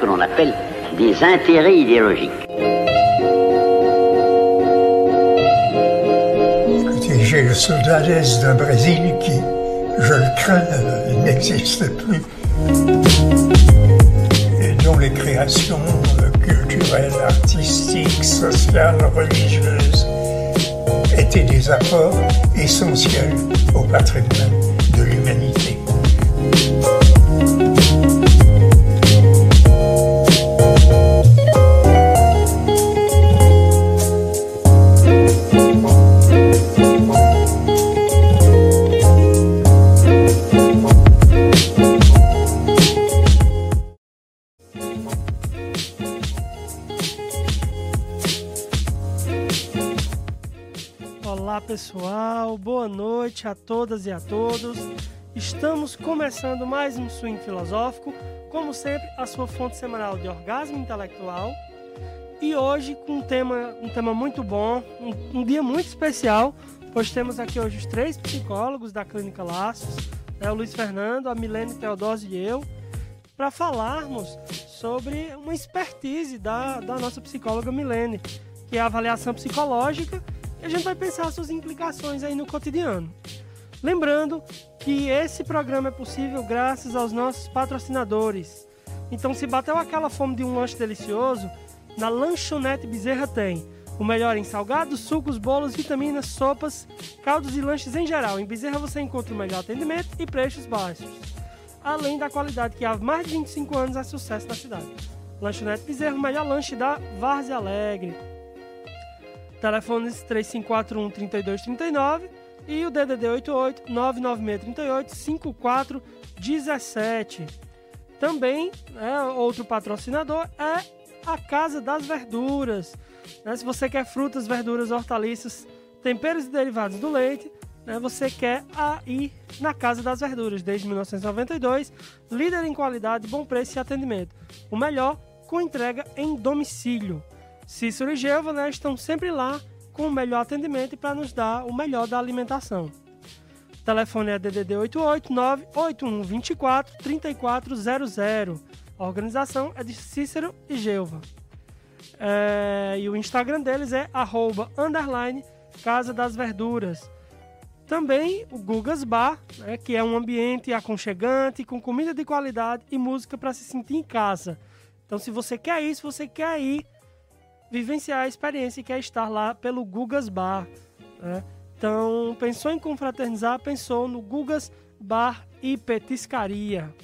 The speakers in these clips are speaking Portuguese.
que l'on appelle des intérêts idéologiques. J'ai le soldadès d'un Brésil qui, je le crains, n'existe plus. Et dont les créations culturelles, artistiques, sociales, religieuses étaient des apports essentiels au patrimoine de l'humanité. Pessoal, boa noite a todas e a todos. Estamos começando mais um Swing Filosófico, como sempre, a sua fonte semanal de orgasmo intelectual. E hoje com um tema, um tema muito bom, um, um dia muito especial, pois temos aqui hoje os três psicólogos da Clínica Laços, né, o Luiz Fernando, a Milene Teodósio e eu, para falarmos sobre uma expertise da, da nossa psicóloga Milene, que é a avaliação psicológica a gente vai pensar suas implicações aí no cotidiano. Lembrando que esse programa é possível graças aos nossos patrocinadores. Então, se bateu aquela fome de um lanche delicioso, na Lanchonete Bezerra tem o melhor em salgados, sucos, bolos, vitaminas, sopas, caldos e lanches em geral. Em Bezerra você encontra o melhor atendimento e preços baixos, além da qualidade que há mais de 25 anos é sucesso na cidade. Lanchonete Bezerra, o melhor lanche da Várzea Alegre. Telefones 3541 3239 e o DDD 88 99638 5417. Também, né, outro patrocinador é a Casa das Verduras. Né, se você quer frutas, verduras, hortaliças, temperos e derivados do leite, né, você quer ir na Casa das Verduras, desde 1992, líder em qualidade, bom preço e atendimento. O melhor com entrega em domicílio. Cícero e Gelva né, estão sempre lá com o melhor atendimento para nos dar o melhor da alimentação. O telefone é DDD 889 8124 3400. A organização é de Cícero e Gelva. É, e o Instagram deles é arroba, underline, Casa das Verduras. Também o Gugas Bar, né, que é um ambiente aconchegante, com comida de qualidade e música para se sentir em casa. Então, se você quer isso, você quer ir vivenciar a experiência que é estar lá pelo Gugas Bar. Né? Então, pensou em confraternizar, pensou no Gugas Bar e Petiscaria.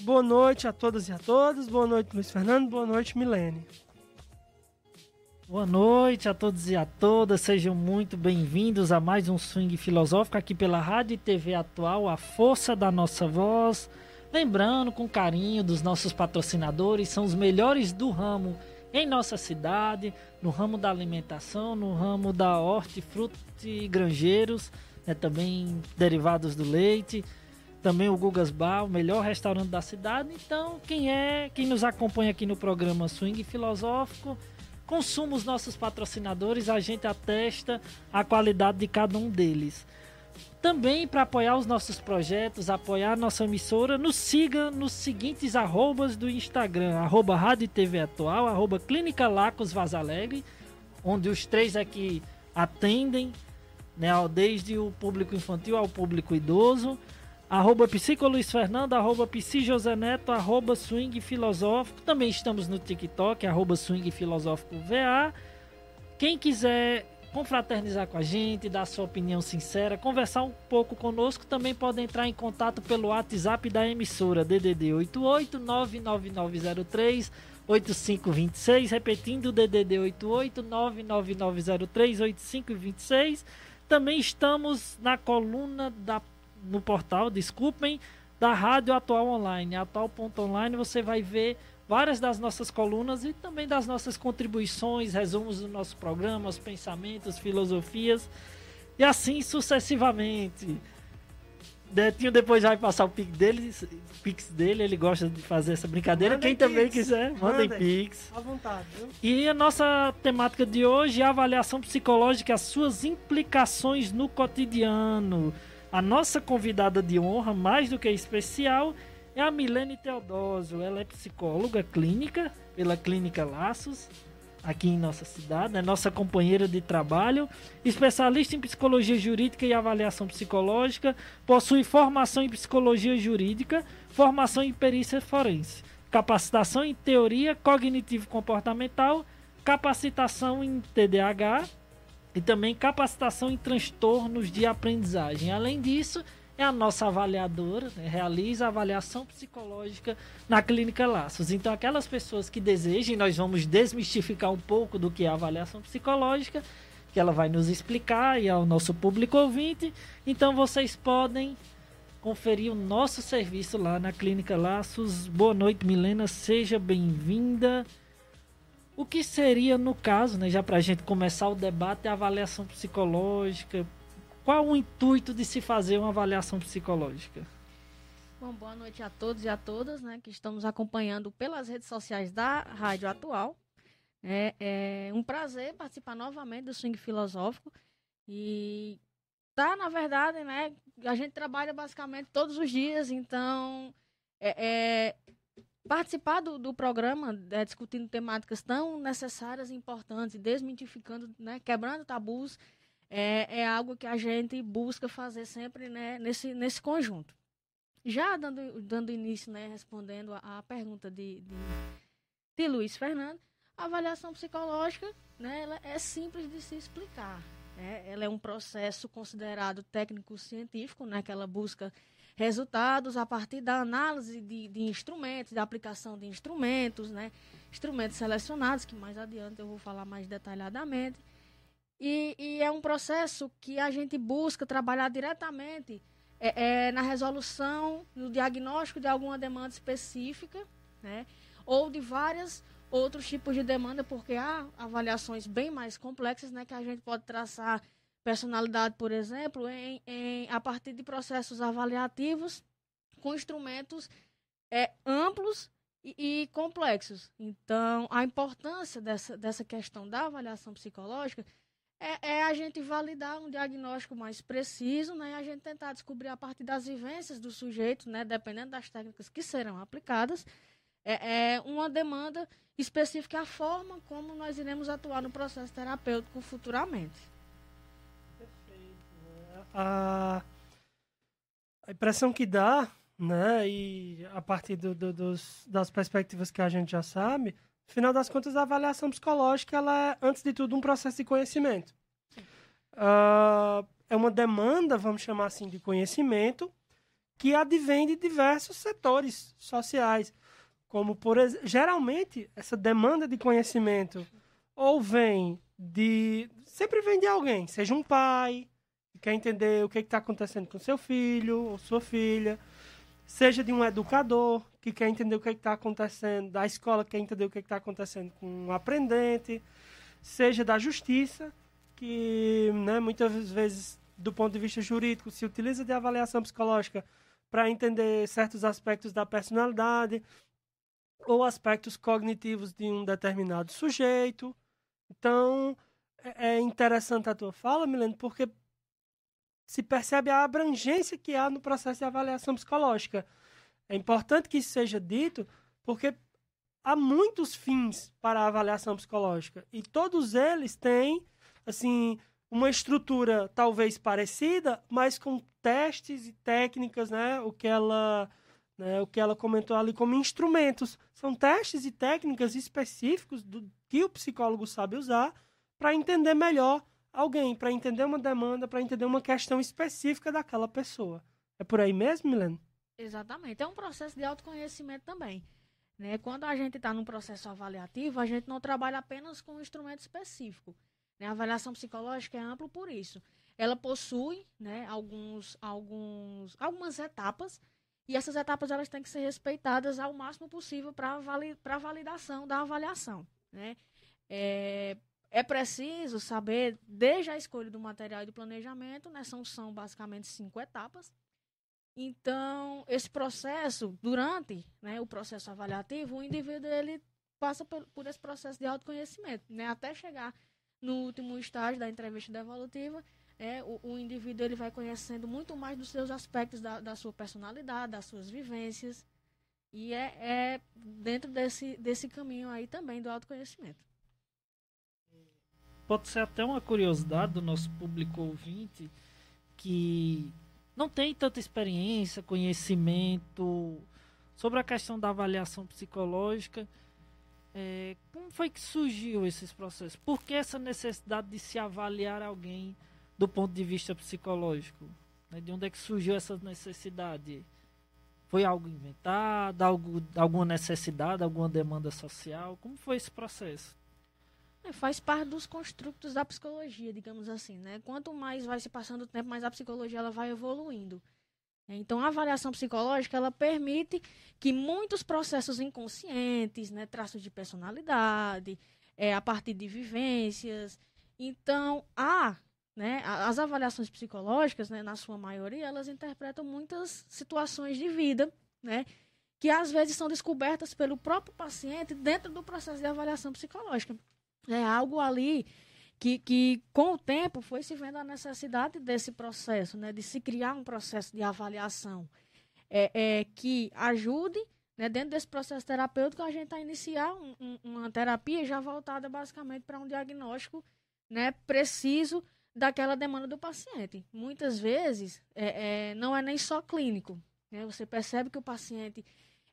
Boa noite a todas e a todos. Boa noite, Luiz Fernando. Boa noite, Milene. Boa noite a todos e a todas. Sejam muito bem-vindos a mais um Swing Filosófico aqui pela Rádio e TV Atual, a força da nossa voz. Lembrando com carinho dos nossos patrocinadores, são os melhores do ramo em nossa cidade, no ramo da alimentação, no ramo da hortifruti granjeiros, né, também derivados do leite, também o Gugas Bar, o melhor restaurante da cidade. Então, quem é, quem nos acompanha aqui no programa Swing Filosófico, consuma os nossos patrocinadores, a gente atesta a qualidade de cada um deles. Também para apoiar os nossos projetos, apoiar nossa emissora, nos siga nos seguintes arrobas do Instagram, arroba Rádio TV Atual, arroba Clínica Lacos Vazalegre, onde os três aqui atendem, né, desde o público infantil ao público idoso, arroba Psico Luiz Fernando, arroba Psi José Neto, arroba Swing Filosófico, também estamos no TikTok, arroba Swing Filosófico VA, quem quiser confraternizar com a gente, dar sua opinião sincera, conversar um pouco conosco, também pode entrar em contato pelo WhatsApp da emissora DDD 88 99903 8526, repetindo DDD 88 99903 8526. Também estamos na coluna da no portal, desculpem, da Rádio Atual Online, atual.online, você vai ver várias das nossas colunas e também das nossas contribuições, resumos do nosso programa, os pensamentos, filosofias e assim sucessivamente. Detinho depois vai passar o pix dele, pix dele, ele gosta de fazer essa brincadeira. Mandem Quem pix. também quiser, mandem, mandem pix. À vontade, viu? E a nossa temática de hoje é a avaliação psicológica, as suas implicações no cotidiano. A nossa convidada de honra, mais do que especial, é a Milene Teodósio. Ela é psicóloga clínica pela Clínica Laços, aqui em nossa cidade, é nossa companheira de trabalho, especialista em psicologia jurídica e avaliação psicológica, possui formação em psicologia jurídica, formação em perícia forense, capacitação em teoria cognitivo-comportamental, capacitação em TDAH e também capacitação em transtornos de aprendizagem. Além disso, é a nossa avaliadora, né, realiza a avaliação psicológica na Clínica Laços. Então, aquelas pessoas que desejem, nós vamos desmistificar um pouco do que é a avaliação psicológica, que ela vai nos explicar e ao nosso público ouvinte. Então, vocês podem conferir o nosso serviço lá na Clínica Laços. Boa noite, Milena, seja bem-vinda. O que seria, no caso, né, já para a gente começar o debate, a avaliação psicológica? Qual o intuito de se fazer uma avaliação psicológica? Bom, boa noite a todos e a todas, né, que estamos acompanhando pelas redes sociais da Rádio Atual. É, é um prazer participar novamente do Swing Filosófico e tá, na verdade, né, a gente trabalha basicamente todos os dias, então é, é participar do, do programa, é, discutindo temáticas tão necessárias e importantes, desmitificando, né, quebrando tabus, é, é algo que a gente busca fazer sempre né, nesse, nesse conjunto. Já dando, dando início, né, respondendo a pergunta de, de, de, Luiz Fernando, a avaliação psicológica né, ela é simples de se explicar. Né? Ela é um processo considerado técnico-científico, né, que ela busca resultados a partir da análise de, de instrumentos, da aplicação de instrumentos, né, instrumentos selecionados, que mais adiante eu vou falar mais detalhadamente e, e, é um processo que a gente busca trabalhar diretamente é, é, na resolução, no diagnóstico de alguma demanda específica, né? ou de várias outros tipos de demanda, porque há avaliações bem mais complexas, né, que a gente pode traçar personalidade, por exemplo, em, em a partir de processos avaliativos com instrumentos é, amplos e, e, complexos. Então, a importância dessa, dessa questão da avaliação psicológica é, é, a gente validar um diagnóstico mais preciso, né? A gente tentar descobrir a partir das vivências do sujeito, né? Dependendo das técnicas que serão aplicadas, é, é uma demanda específica a forma como nós iremos atuar no processo terapêutico futuramente. Perfeito. A, a impressão que dá, né? E a partir do, do, dos, das perspectivas que a gente já sabe, Final das contas, a avaliação psicológica ela é, antes de tudo, um processo de conhecimento. Uh, é uma demanda, vamos chamar assim, de conhecimento que advém de diversos setores sociais. Como, por geralmente, essa demanda de conhecimento ou vem de. Sempre vem de alguém, seja um pai, que quer entender o que está acontecendo com seu filho ou sua filha, seja de um educador que quer entender o que é está acontecendo, da escola que quer entender o que é está acontecendo com um aprendente, seja da justiça, que né, muitas vezes, do ponto de vista jurídico, se utiliza de avaliação psicológica para entender certos aspectos da personalidade ou aspectos cognitivos de um determinado sujeito. Então, é, é interessante a tua fala, Milene, porque se percebe a abrangência que há no processo de avaliação psicológica. É importante que isso seja dito, porque há muitos fins para a avaliação psicológica e todos eles têm, assim, uma estrutura talvez parecida, mas com testes e técnicas, né? O que ela, né, o que ela comentou ali como instrumentos, são testes e técnicas específicos do que o psicólogo sabe usar para entender melhor alguém, para entender uma demanda, para entender uma questão específica daquela pessoa. É por aí mesmo, Milene? Exatamente. É um processo de autoconhecimento também. Né? Quando a gente está num processo avaliativo, a gente não trabalha apenas com um instrumento específico. Né? A avaliação psicológica é ampla por isso. Ela possui né, alguns, alguns, algumas etapas e essas etapas elas têm que ser respeitadas ao máximo possível para vali, a validação da avaliação. Né? É, é preciso saber, desde a escolha do material e do planejamento, né, são, são basicamente cinco etapas, então, esse processo, durante né, o processo avaliativo, o indivíduo ele passa por, por esse processo de autoconhecimento, né, até chegar no último estágio da entrevista devolutiva, é, o, o, indivíduo ele vai conhecendo muito mais dos seus aspectos da, da sua personalidade, das suas vivências, E é, é dentro desse, desse caminho aí também do autoconhecimento. Pode ser até uma curiosidade do nosso público ouvinte que não tem tanta experiência, conhecimento sobre a questão da avaliação psicológica. É, como foi que surgiu esses processos? Por que essa necessidade de se avaliar alguém do ponto de vista psicológico? Né? De onde é que surgiu essa necessidade? Foi algo inventado, algo, alguma necessidade, alguma demanda social? Como foi esse processo? É, faz parte dos construtos da psicologia, digamos assim, né? Quanto mais vai se passando o tempo, mais a psicologia ela vai evoluindo. Então, a avaliação psicológica ela permite que muitos processos inconscientes, né, traços de personalidade, é, a partir de vivências. Então, há, né, as avaliações psicológicas, né, na sua maioria, elas interpretam muitas situações de vida, né, que às vezes são descobertas pelo próprio paciente dentro do processo de avaliação psicológica. É algo ali que, que com o tempo foi se vendo a necessidade desse processo, né, de se criar um processo de avaliação é, é que ajude, né, dentro desse processo terapêutico, a gente a iniciar um, um, uma terapia já voltada basicamente para um diagnóstico né, preciso daquela demanda do paciente. Muitas vezes é, é, não é nem só clínico. Né? Você percebe que o paciente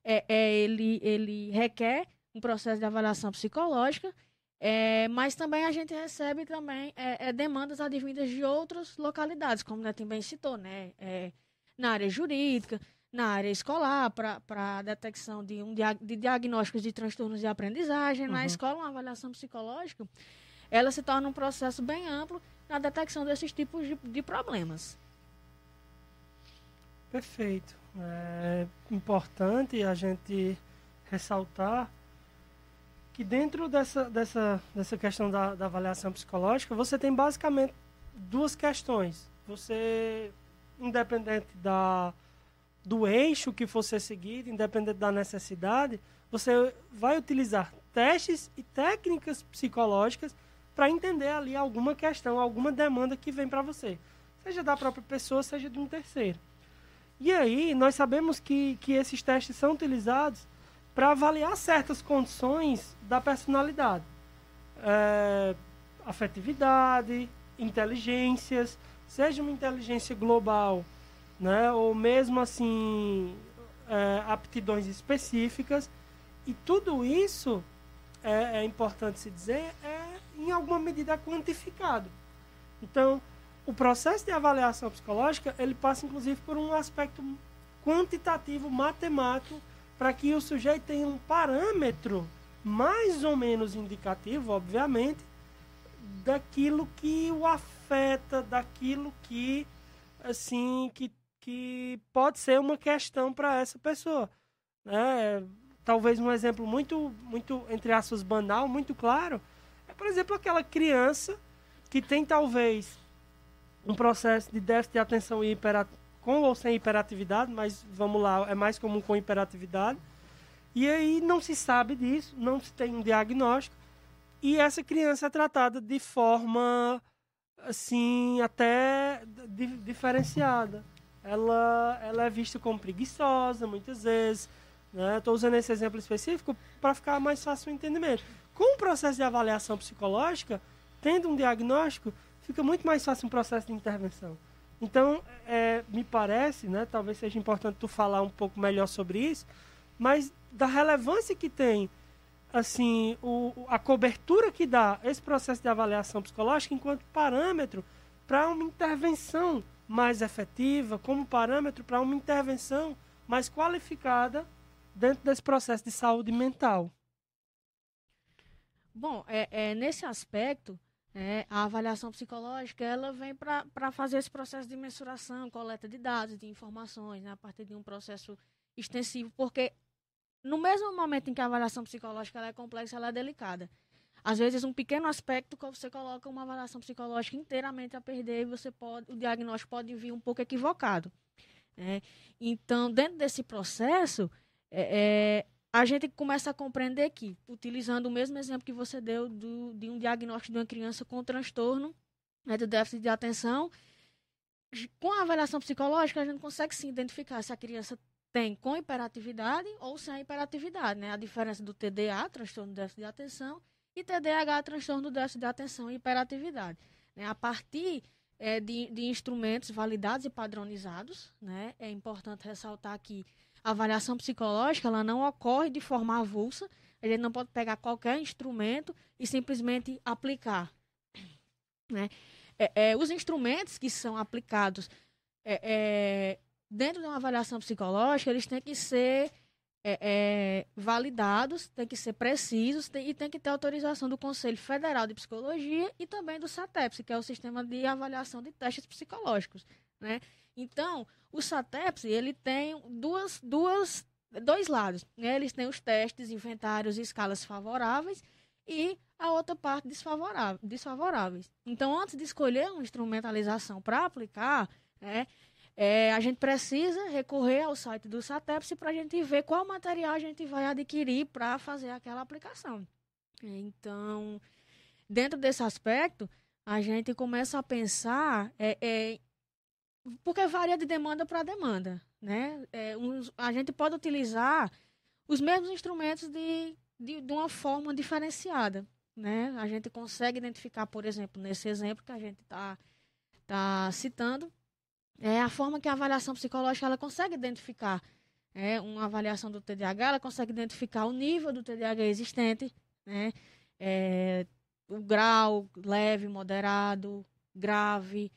é, é, ele, ele requer um processo de avaliação psicológica é, mas também a gente recebe também é, é, demandas advindas de outras localidades, como o Neto bem citou, né? É, na área jurídica, na área escolar, para a detecção de, um, de diagnósticos de transtornos de aprendizagem. Uhum. Na escola, uma avaliação psicológica, ela se torna um processo bem amplo na detecção desses tipos de, de problemas. Perfeito. É importante a gente ressaltar que dentro dessa, dessa, dessa questão da, da avaliação psicológica, você tem basicamente duas questões. Você, independente da, do eixo que for ser seguido, independente da necessidade, você vai utilizar testes e técnicas psicológicas para entender ali alguma questão, alguma demanda que vem para você, seja da própria pessoa, seja de um terceiro. E aí, nós sabemos que, que esses testes são utilizados para avaliar certas condições da personalidade. É, afetividade, inteligências, seja uma inteligência global, né, ou mesmo assim é, aptidões específicas. E tudo isso, é, é importante se dizer, é em alguma medida quantificado. Então, o processo de avaliação psicológica, ele passa inclusive por um aspecto quantitativo, matemático, para que o sujeito tenha um parâmetro mais ou menos indicativo, obviamente, daquilo que o afeta, daquilo que assim que, que pode ser uma questão para essa pessoa, né? Talvez um exemplo muito muito entre aspas banal, muito claro, é por exemplo aquela criança que tem talvez um processo de déficit de atenção e com ou sem hiperatividade, mas vamos lá, é mais comum com hiperatividade. E aí não se sabe disso, não se tem um diagnóstico, e essa criança é tratada de forma assim até diferenciada. Ela, ela é vista como preguiçosa muitas vezes. Estou né? usando esse exemplo específico para ficar mais fácil o entendimento. Com o processo de avaliação psicológica, tendo um diagnóstico, fica muito mais fácil um processo de intervenção. Então, é, me parece, né, talvez seja importante tu falar um pouco melhor sobre isso, mas da relevância que tem assim o, a cobertura que dá esse processo de avaliação psicológica enquanto parâmetro para uma intervenção mais efetiva, como parâmetro para uma intervenção mais qualificada dentro desse processo de saúde mental. Bom, é, é nesse aspecto, é, a avaliação psicológica ela vem para fazer esse processo de mensuração, coleta de dados, de informações, né, a partir de um processo extensivo, porque no mesmo momento em que a avaliação psicológica é complexa, ela é delicada. Às vezes, um pequeno aspecto que você coloca uma avaliação psicológica inteiramente a perder e você pode, o diagnóstico pode vir um pouco equivocado. Né? Então, dentro desse processo, é, é a gente começa a compreender que, utilizando o mesmo exemplo que você deu do, de um diagnóstico de uma criança com transtorno né, do déficit de atenção, com a avaliação psicológica, a gente consegue sim identificar se a criança tem com hiperatividade ou sem hiperatividade, né? A diferença do TDA, transtorno do déficit de atenção, e TDAH, transtorno do déficit de atenção e hiperatividade. Né? A partir é, de, de, instrumentos validados e padronizados, né? É importante ressaltar que a avaliação psicológica ela não ocorre de forma avulsa, gente não pode pegar qualquer instrumento e simplesmente aplicar. Né? É, é, os instrumentos que são aplicados é, é dentro de uma avaliação psicológica, eles têm que ser é, é, validados, têm que ser precisos tem, e tem que ter autorização do Conselho Federal de Psicologia e também do SATEPS, que é o Sistema de Avaliação de Testes Psicológicos. Né? Então, o SATEPS ele tem duas, duas, dois lados. Né? Eles têm os testes, inventários e escalas favoráveis e a outra parte desfavorável, desfavoráveis. Então, antes de escolher uma instrumentalização para aplicar, né, é, a gente precisa recorrer ao site do SATEPS para a gente ver qual material a gente vai adquirir para fazer aquela aplicação. Então, dentro desse aspecto, a gente começa a pensar, é, é porque varia de demanda para demanda. Né? É, uns, a gente pode utilizar os mesmos instrumentos de, de, de uma forma diferenciada. Né? A gente consegue identificar, por exemplo, nesse exemplo que a gente está tá citando, é a forma que a avaliação psicológica ela consegue identificar. É, uma avaliação do TDAH, ela consegue identificar o nível do TDAH existente, né? É, o grau leve, moderado, grave,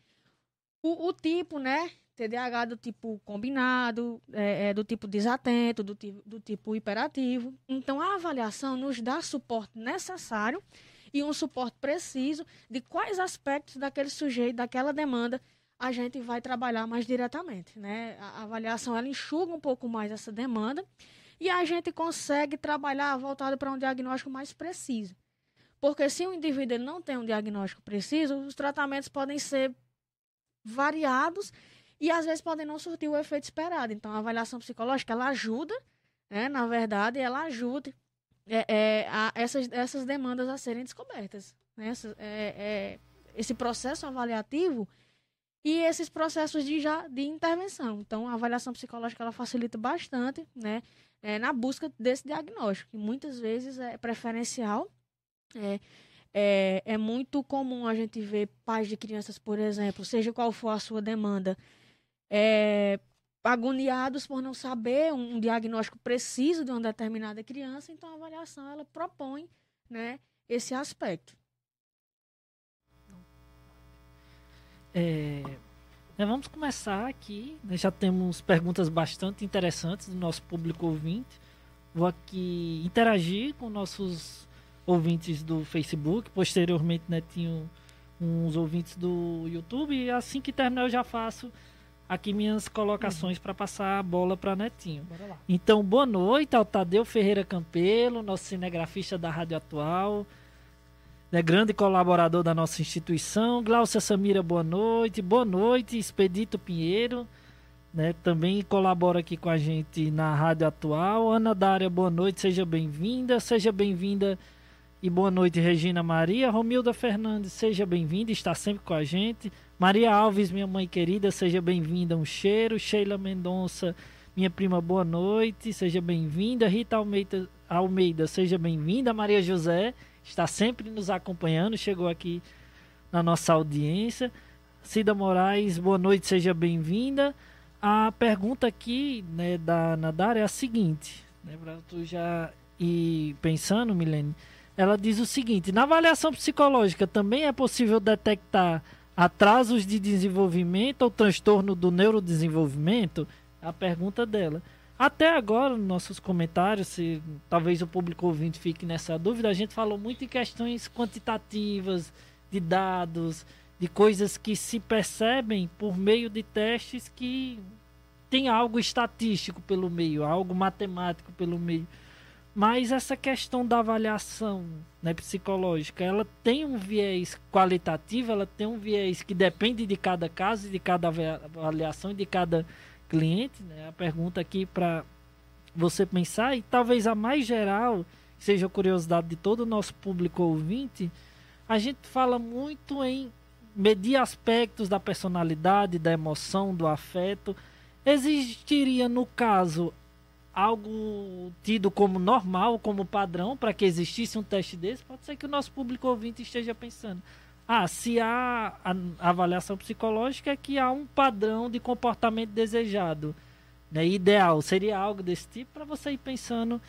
o, o tipo, né? TDAH do tipo combinado, é, é, do tipo desatento, do, do tipo hiperativo. Então, a avaliação nos dá suporte necessário e um suporte preciso de quais aspectos daquele sujeito, daquela demanda, a gente vai trabalhar mais diretamente, né? A avaliação ela enxuga um pouco mais essa demanda e a gente consegue trabalhar voltado para um diagnóstico mais preciso. Porque se o indivíduo ele não tem um diagnóstico preciso, os tratamentos podem ser variados e às vezes podem não surtir o efeito esperado. Então, a avaliação psicológica ela ajuda, né? na verdade, ela ajuda é, é, a essas, essas demandas a serem descobertas. Né? Essa, é, é esse processo avaliativo e esses processos de, já, de intervenção. Então, a avaliação psicológica ela facilita bastante né, é, na busca desse diagnóstico, que muitas vezes é preferencial. É, é, é, muito comum a gente ver pais de crianças, por exemplo, seja qual for a sua demanda, é, agoniados por não saber um, diagnóstico preciso de uma determinada criança, então a avaliação ela propõe né, esse aspecto. É, né, vamos começar aqui. Né, já temos perguntas bastante interessantes do nosso público ouvinte. Vou aqui interagir com nossos ouvintes do Facebook. Posteriormente, né, tinha uns ouvintes do YouTube. E assim que terminar, eu já faço aqui minhas colocações uhum. para passar a bola para Netinho. Então, boa noite ao Tadeu Ferreira Campelo, nosso cinegrafista da Rádio Atual né, grande colaborador da nossa instituição. Glaucia Samira, boa noite. Boa noite, Expedito Pinheiro, né, também colabora aqui com a gente na Rádio Atual. Ana Dária, boa noite, seja bem-vinda. Seja bem-vinda e boa noite, Regina Maria. Romilda Fernandes, seja bem-vinda, está sempre com a gente. Maria Alves, minha mãe querida, seja bem-vinda, um cheiro. Sheila Mendonça, minha prima, boa noite, seja bem-vinda. Rita Almeida, Almeida seja bem-vinda. Maria José, está sempre nos acompanhando, chegou aqui na nossa audiência. Cida Moraes, boa noite, seja bem-vinda. A pergunta aqui né, da Nadar é a seguinte, né, para tu já ir pensando, Milene, ela diz o seguinte: na avaliação psicológica também é possível detectar atrasos de desenvolvimento ou transtorno do neurodesenvolvimento? A pergunta dela. Até agora, nos nossos comentários, se talvez o público ouvinte fique nessa dúvida, a gente falou muito em questões quantitativas, de dados, de coisas que se percebem por meio de testes que tem algo estatístico pelo meio, algo matemático pelo meio. Mas essa questão da avaliação né, psicológica, ela tem um viés qualitativo, ela tem um viés que depende de cada caso, de cada avaliação e de cada cliente, né? A pergunta aqui para você pensar e talvez a mais geral seja a curiosidade de todo o nosso público ouvinte. A gente fala muito em medir aspectos da personalidade, da emoção, do afeto Existiria, no caso, algo tido como normal, como padrão, para que existisse um teste desse? Pode ser que o nosso público ouvinte esteja pensando. Ah, se há a avaliação psicológica é que há um padrão de comportamento desejado, né, ideal. Seria algo desse tipo para você ir pensando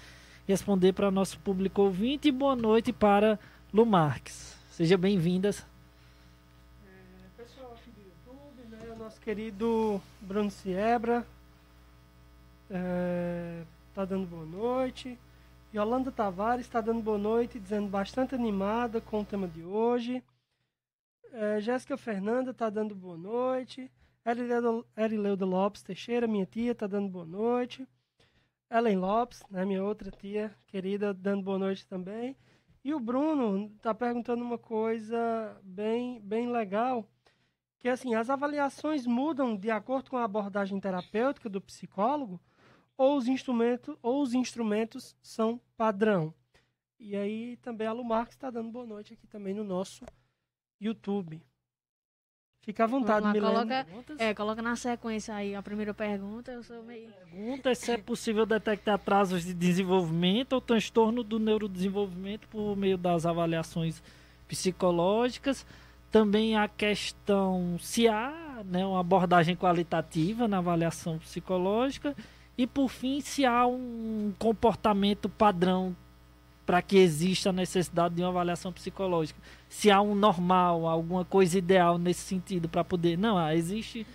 responder para nosso público ouvinte. E boa noite para Lu Marques. Seja bem-vindas. É, pessoal aqui do YouTube, né, nosso querido Bruno Siebra é, tá dando boa noite. Yolanda Tavares está dando boa noite, dizendo bastante animada com o tema de hoje. É, Jéssica Fernanda está dando boa noite. Erileuda Lopes Teixeira, minha tia, está dando boa noite. Ellen Lopes, né, minha outra tia querida, dando boa noite também. E o Bruno está perguntando uma coisa bem, bem legal, que assim, as avaliações mudam de acordo com a abordagem terapêutica do psicólogo ou os instrumentos, ou os instrumentos são padrão. E aí também a Lu Marques está dando boa noite aqui também no nosso YouTube. Fica à vontade, Milena. Coloca, é, coloca na sequência aí a primeira pergunta. Eu sou meio. Pergunta é se é possível detectar atrasos de desenvolvimento ou transtorno do neurodesenvolvimento por meio das avaliações psicológicas. Também a questão se há né, uma abordagem qualitativa na avaliação psicológica. E por fim, se há um comportamento padrão para que exista a necessidade de uma avaliação psicológica. Se há um normal, alguma coisa ideal nesse sentido para poder. Não, ah, existe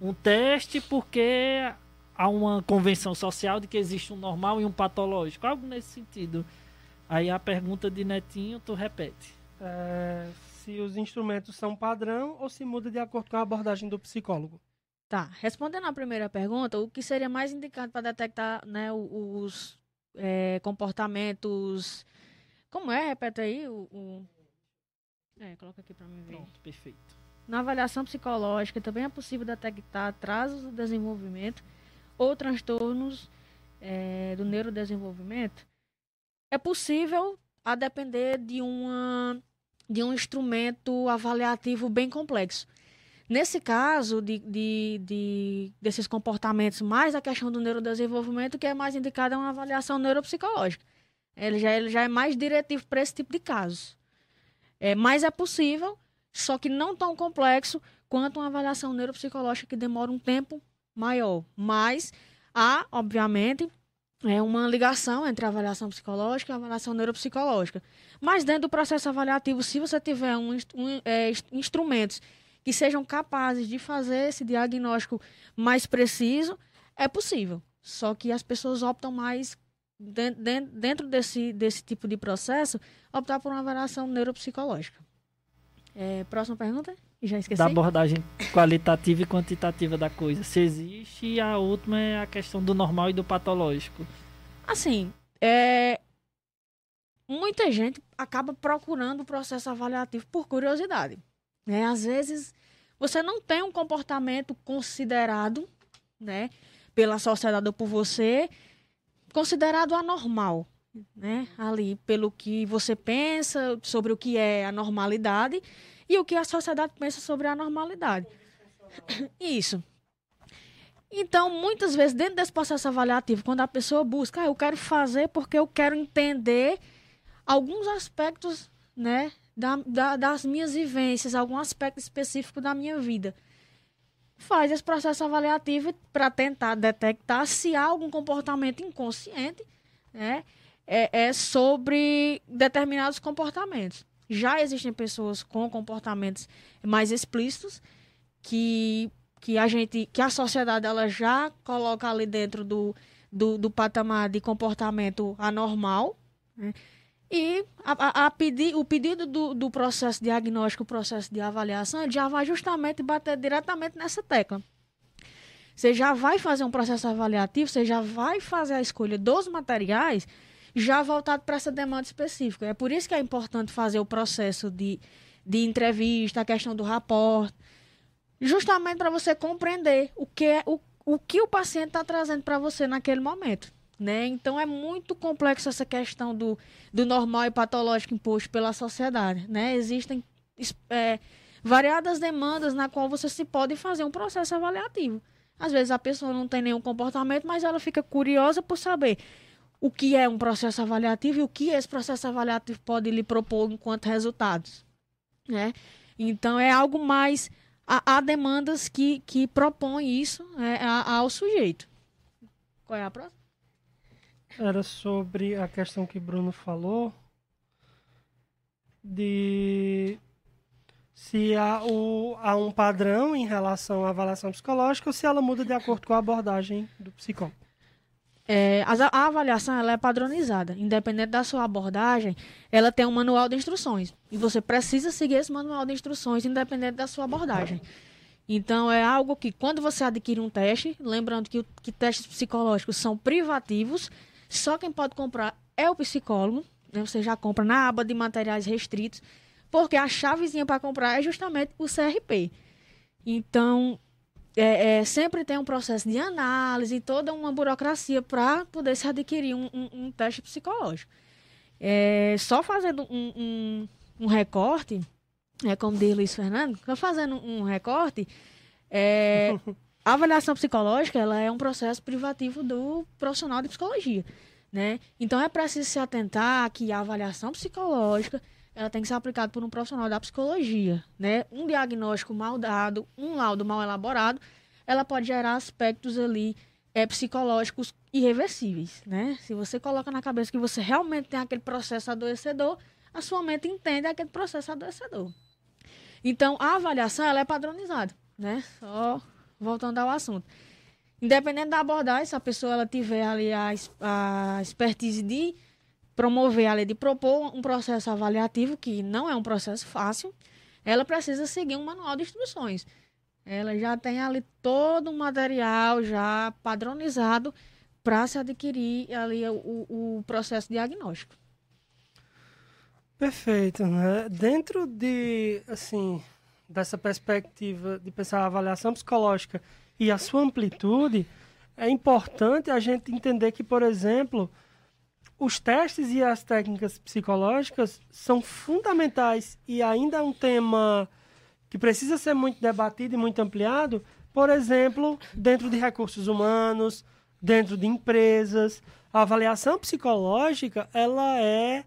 um teste porque há uma convenção social de que existe um normal e um patológico. Algo nesse sentido. Aí a pergunta de Netinho, tu repete. É, se os instrumentos são padrão ou se muda de acordo com a abordagem do psicólogo. Tá. Respondendo à primeira pergunta, o que seria mais indicado para detectar né, os é, comportamentos. Como é? Repete aí o. o... É, coloca aqui para mim ver. Pronto, perfeito. Na avaliação psicológica também é possível detectar atrasos do desenvolvimento ou transtornos é, do neurodesenvolvimento. É possível a depender de, uma, de um instrumento avaliativo bem complexo. Nesse caso de, de, de, desses comportamentos, mais a questão do neurodesenvolvimento, que é mais indicado é uma avaliação neuropsicológica. Ele já, ele já é mais diretivo para esse tipo de casos. É, mas é possível, só que não tão complexo quanto uma avaliação neuropsicológica que demora um tempo maior. Mas há, obviamente, é uma ligação entre a avaliação psicológica e a avaliação neuropsicológica. Mas dentro do processo avaliativo, se você tiver um, um, é, instrumentos que sejam capazes de fazer esse diagnóstico mais preciso, é possível. Só que as pessoas optam mais, dentro desse, desse tipo de processo, optar por uma avaliação neuropsicológica. É, próxima pergunta? Já esqueci. Da abordagem qualitativa e quantitativa da coisa. Se existe, e a última é a questão do normal e do patológico. Assim, é, muita gente acaba procurando o processo avaliativo por curiosidade. Né? Às vezes você não tem um comportamento considerado, né, pela sociedade ou por você, considerado anormal, né? Ali, pelo que você pensa sobre o que é a normalidade e o que a sociedade pensa sobre a normalidade. Isso. Então, muitas vezes, dentro desse processo avaliativo, quando a pessoa busca, ah, eu quero fazer porque eu quero entender alguns aspectos, né, da, da, das minhas vivências, algum aspecto específico da minha vida. Faz esse processo avaliativo para tentar detectar se há algum comportamento inconsciente né, é, é sobre determinados comportamentos. Já existem pessoas com comportamentos mais explícitos que, que a gente, que a sociedade ela já coloca ali dentro do, do, do patamar de comportamento anormal. Né? E a, a, a pedi, o pedido do, do processo diagnóstico, o processo de avaliação, já vai justamente bater diretamente nessa tecla. Você já vai fazer um processo avaliativo, você já vai fazer a escolha dos materiais já voltado para essa demanda específica. É por isso que é importante fazer o processo de, de entrevista, a questão do rapport, justamente para você compreender o que, é, o, o que o paciente está trazendo para você naquele momento. Né? Então é muito complexo essa questão do, do normal e patológico imposto pela sociedade. Né? Existem é, variadas demandas na qual você se pode fazer um processo avaliativo. Às vezes a pessoa não tem nenhum comportamento, mas ela fica curiosa por saber o que é um processo avaliativo e o que esse processo avaliativo pode lhe propor enquanto resultados. Né? Então, é algo mais. Há, demandas que, que propõem isso é, ao sujeito. Qual é a próxima? Era sobre a questão que Bruno falou de se há, o, há um padrão em relação à avaliação psicológica ou se ela muda de acordo com a abordagem do psicólogo. É, a, a, avaliação ela é padronizada. Independente da sua abordagem, ela tem um manual de instruções. E você precisa seguir esse manual de instruções, independente da sua abordagem. Então, é algo que, quando você adquire um teste, lembrando que, que testes psicológicos são privativos, só quem pode comprar é o psicólogo. Né? Você já compra na aba de materiais restritos, porque a chavezinha para comprar é justamente o CRP. Então, é, é, sempre tem um processo de análise toda uma burocracia para poder se adquirir um, um, um teste psicológico. É, só fazendo um, um, um, recorte, é como diz Luiz Fernando, só fazendo um recorte, é, a avaliação psicológica ela é um processo privativo do profissional de psicologia. Né? Então é preciso se atentar que a avaliação psicológica ela tem que ser aplicada por um profissional da psicologia, né? Um diagnóstico mal dado, um laudo mal elaborado, ela pode gerar aspectos ali é, psicológicos irreversíveis, né? Se você coloca na cabeça que você realmente tem aquele processo adoecedor, a sua mente entende aquele processo adoecedor. Então, a avaliação ela é padronizada, né? Só voltando ao assunto. Independente da abordagem, se a pessoa ela tiver ali a, a expertise de promover a lei de propor um processo avaliativo, que não é um processo fácil, ela precisa seguir um manual de instruções. Ela já tem ali todo um material já padronizado para se adquirir ali o, o processo diagnóstico. Perfeito, né? Dentro de, assim, dessa perspectiva de pensar a avaliação psicológica e a sua amplitude, é importante a gente entender que, por exemplo, os testes e as técnicas psicológicas são fundamentais e ainda é um tema que precisa ser muito debatido e muito ampliado, por exemplo, dentro de recursos humanos, dentro de empresas. A avaliação psicológica, ela é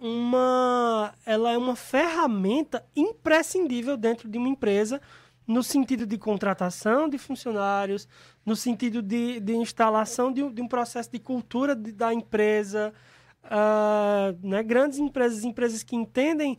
uma ela é uma ferramenta imprescindível dentro de uma empresa no sentido de contratação de funcionários, no sentido de, de instalação de um, de um processo de cultura de, da empresa. Uh, né? Grandes empresas, empresas que entendem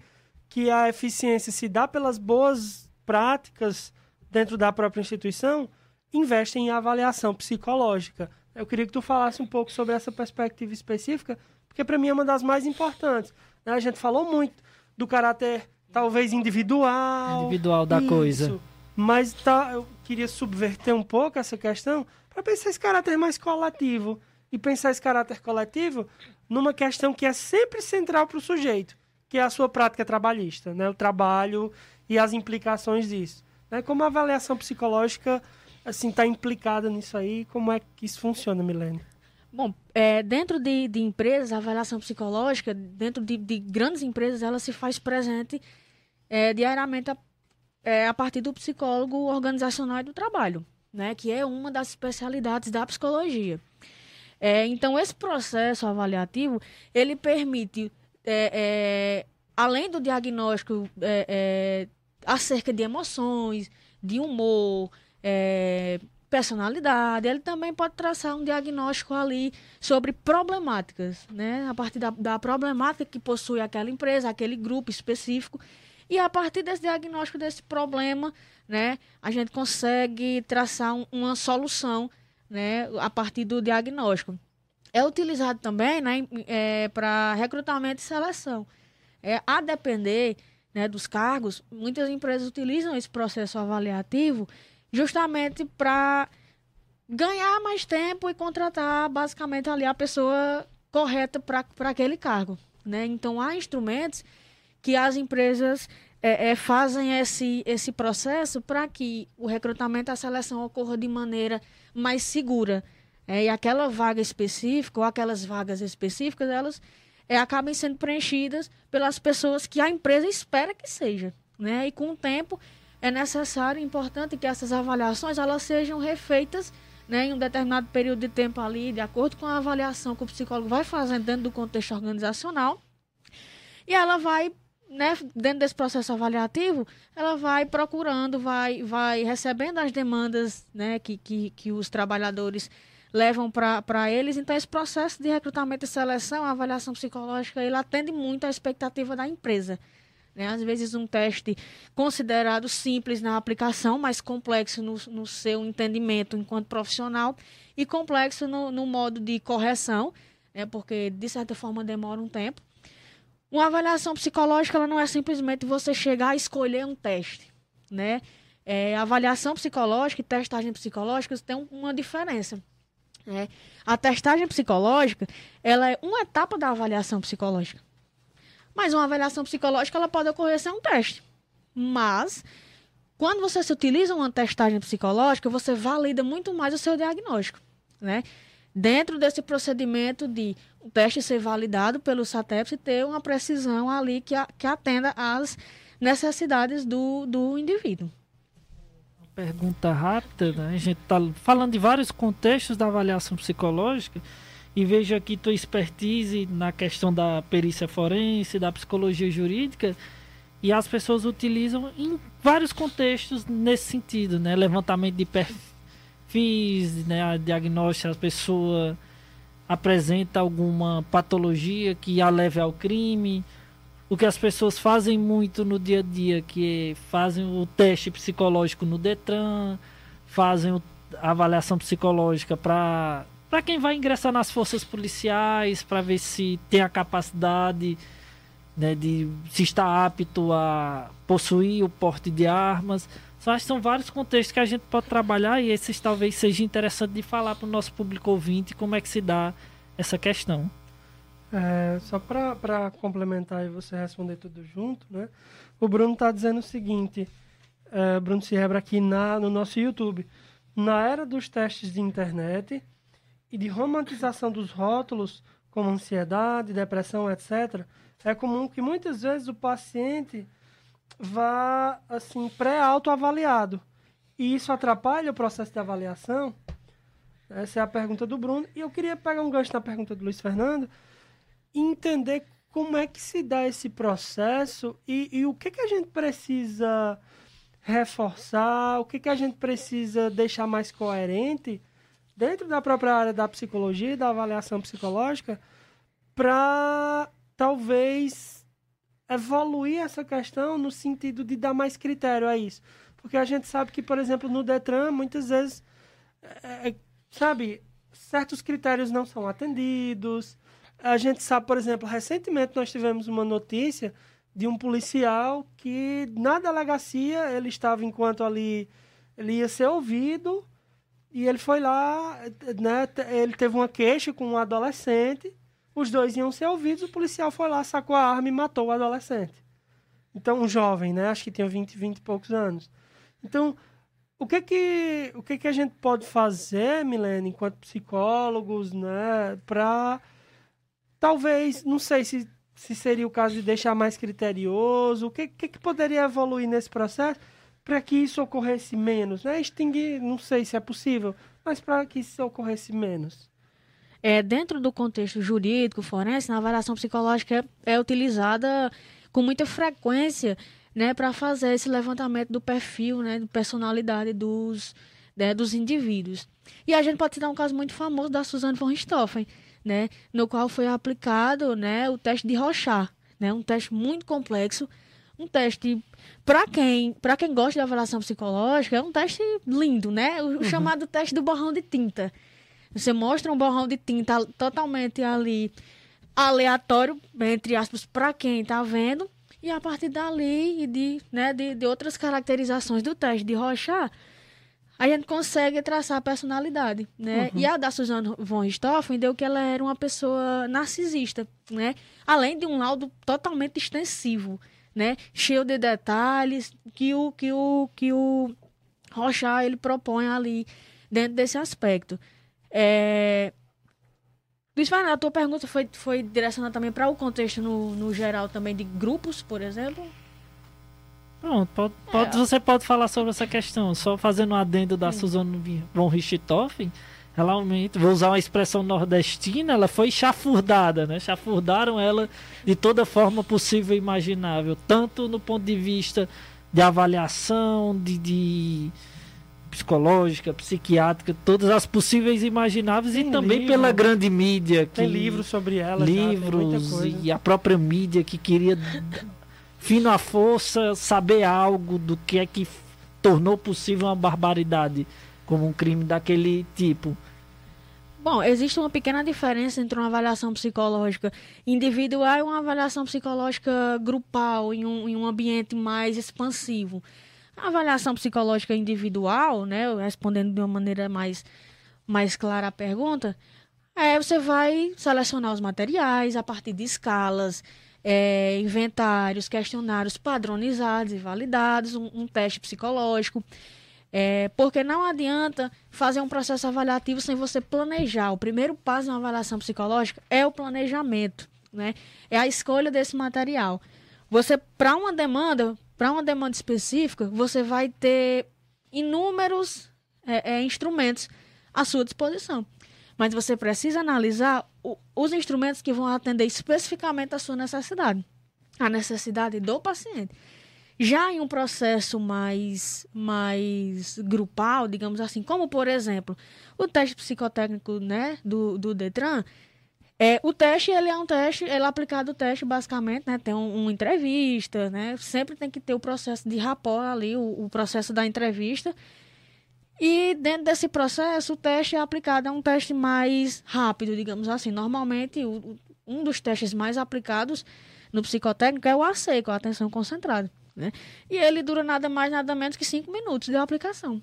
que a eficiência se dá pelas boas práticas dentro da própria instituição, investem em avaliação psicológica. Eu queria que tu falasse um pouco sobre essa perspectiva específica, porque para mim é uma das mais importantes. Né? A gente falou muito do caráter talvez individual. Individual da isso, coisa. Mas tá, eu queria subverter um pouco essa questão para pensar esse caráter mais coletivo. E pensar esse caráter coletivo numa questão que é sempre central para o sujeito, que é a sua prática trabalhista, né? o trabalho e as implicações disso. Né? Como a avaliação psicológica assim está implicada nisso aí, como é que isso funciona, Milene? Bom, é, dentro de, de, empresas, a avaliação psicológica, dentro de, de, grandes empresas, ela se faz presente é, diariamente a é, a partir do psicólogo organizacional e do trabalho, né, que é uma das especialidades da psicologia. É, então, esse processo avaliativo, ele permite, é, é além do diagnóstico é, é, acerca de emoções, de humor, personalidade, ele também pode traçar um diagnóstico ali sobre problemáticas, né? A partir da, da problemática que possui aquela empresa, aquele grupo específico, e a partir desse diagnóstico desse problema, né, a gente consegue traçar um, uma solução, né, a partir do diagnóstico. É utilizado também, né, é, para recrutamento e seleção. É, a depender né, dos cargos, muitas empresas utilizam esse processo avaliativo justamente para ganhar mais tempo e contratar basicamente ali a pessoa correta para aquele cargo. Né? Então, há instrumentos que as empresas é, é, fazem esse, esse processo para que o recrutamento e a seleção ocorra de maneira mais segura. É, e aquela vaga específica, ou aquelas vagas específicas, elas é, acabem sendo preenchidas pelas pessoas que a empresa espera que seja. Né? E com o tempo, é necessário e importante que essas avaliações elas sejam refeitas né, em um determinado período de tempo ali, de acordo com a avaliação que o psicólogo vai fazendo dentro do contexto organizacional. E ela vai, né, dentro desse processo avaliativo, ela vai procurando, vai, vai recebendo as demandas né, que, que, que os trabalhadores levam para eles. Então, esse processo de recrutamento e seleção, a avaliação psicológica, ele atende muito à expectativa da empresa. Né? Às vezes, um teste considerado simples na aplicação, mas complexo no, no seu entendimento enquanto profissional e complexo no, no modo de correção, né? porque, de certa forma, demora um tempo. Uma avaliação psicológica ela não é simplesmente você chegar e escolher um teste. Né? É, avaliação psicológica e testagem psicológica têm uma diferença. Né? A testagem psicológica ela é uma etapa da avaliação psicológica. Mas uma avaliação psicológica ela pode ocorrer sem um teste. Mas, quando você se utiliza uma testagem psicológica, você valida muito mais o seu diagnóstico. Né? Dentro desse procedimento de o teste ser validado pelo SATEPS e ter uma precisão ali que, a, que atenda às necessidades do, do indivíduo pergunta rápida, né? A gente está falando de vários contextos da avaliação psicológica e vejo aqui tua expertise na questão da perícia forense, da psicologia jurídica e as pessoas utilizam em vários contextos nesse sentido, né? Levantamento de perfis, né? A diagnóstico, a pessoa apresenta alguma patologia que a leve ao crime, o que as pessoas fazem muito no dia a dia, que fazem o teste psicológico no Detran, fazem a avaliação psicológica para para quem vai ingressar nas forças policiais, para ver se tem a capacidade né, de se está apto a possuir o porte de armas. Só acho que são vários contextos que a gente pode trabalhar e esses talvez seja interessante de falar para o nosso público ouvinte como é que se dá essa questão. É, só para complementar e você responder tudo junto, né? O Bruno está dizendo o seguinte, é, Bruno Sierra aqui na, no nosso YouTube. Na era dos testes de internet e de romantização dos rótulos, como ansiedade, depressão, etc., é comum que muitas vezes o paciente vá, assim, pré-autoavaliado. E isso atrapalha o processo de avaliação? Essa é a pergunta do Bruno. E eu queria pegar um gancho na pergunta do Luiz Fernando, entender como é que se dá esse processo e, e o que, que a gente precisa reforçar, o que, que a gente precisa deixar mais coerente dentro da própria área da psicologia da avaliação psicológica para talvez evoluir essa questão no sentido de dar mais critério a isso. Porque a gente sabe que, por exemplo, no Detran, muitas vezes, é, é sabe, certos critérios não são atendidos, a gente sabe, por exemplo, recentemente nós tivemos uma notícia de um policial que na delegacia ele estava enquanto ali ele ia ser ouvido e ele foi lá, né, ele teve uma queixa com um adolescente, os dois iam ser ouvidos, o policial foi lá, sacou a arma e matou o adolescente. Então, um jovem, né, acho que tinha 20, 20 e poucos anos. Então, o que que, o que que a gente pode fazer, Milene, enquanto psicólogos, né, para Talvez, não sei se, se seria o caso de deixar mais criterioso. O que, que, que poderia evoluir nesse processo para que isso ocorresse menos? Né? Extinguir, não sei se é possível, mas para que isso ocorresse menos. É, dentro do contexto jurídico, forense, na avaliação psicológica é, é utilizada com muita frequência né, para fazer esse levantamento do perfil, né, de personalidade dos, né, dos indivíduos. E a gente pode citar um caso muito famoso da Suzanne von Richthofen, né, no qual foi aplicado, né, o teste de Rochat, né, um teste muito complexo, um teste para quem, para quem gosta de avaliação psicológica, é um teste lindo, né? O uhum. chamado teste do borrão de tinta. Você mostra um borrão de tinta totalmente ali aleatório, entre aspas, para quem está vendo, e a partir dali e de, né, de, de outras caracterizações do teste de Rochat, a gente consegue traçar a personalidade, né? Uhum. E a da Suzanne von Richthofen deu que ela era uma pessoa narcisista, né? Além de um laudo totalmente extensivo, né? Cheio de detalhes que o que o que o Rochard ele propõe ali dentro desse aspecto. É... Luiz Fernando, a tua pergunta foi, foi direcionada também para o contexto no, no geral também de grupos, por exemplo? Pronto, pode, pode, é. você pode falar sobre essa questão. Só fazendo um adendo da Sim. Suzane von Richthofen, ela aumenta, vou usar uma expressão nordestina, ela foi chafurdada, né? Chafurdaram ela de toda forma possível e imaginável, tanto no ponto de vista de avaliação, de, de psicológica, psiquiátrica, todas as possíveis e imagináveis Tem e também livro, pela grande mídia que Tem livros sobre ela, livros já, e a própria mídia que queria fino à força saber algo do que é que tornou possível uma barbaridade como um crime daquele tipo. Bom, existe uma pequena diferença entre uma avaliação psicológica individual e uma avaliação psicológica grupal, em um, em um ambiente mais expansivo. A avaliação psicológica individual, né, respondendo de uma maneira mais, mais clara a pergunta, é você vai selecionar os materiais a partir de escalas, é, inventários, questionários padronizados e validados, um, um teste psicológico. É, porque não adianta fazer um processo avaliativo sem você planejar. O primeiro passo na avaliação psicológica é o planejamento, né? É a escolha desse material. Você, para uma demanda, para uma demanda específica, você vai ter inúmeros é, é, instrumentos à sua disposição. Mas você precisa analisar o, os instrumentos que vão atender especificamente a sua necessidade, a necessidade do paciente. Já em um processo mais, mais grupal, digamos assim, como por exemplo o teste psicotécnico né, do, do Detran, é, o teste, ele é um teste, ele é aplicado o teste basicamente, né? Tem um, uma entrevista, né? Sempre tem que ter o processo de rapport ali, o, o, processo da entrevista. E dentro desse processo, o teste é aplicado, é um teste mais rápido, digamos assim. Normalmente, o, um dos testes mais aplicados no psicotécnico é o com a atenção concentrada. Né? E ele dura nada mais, nada menos que cinco minutos de aplicação.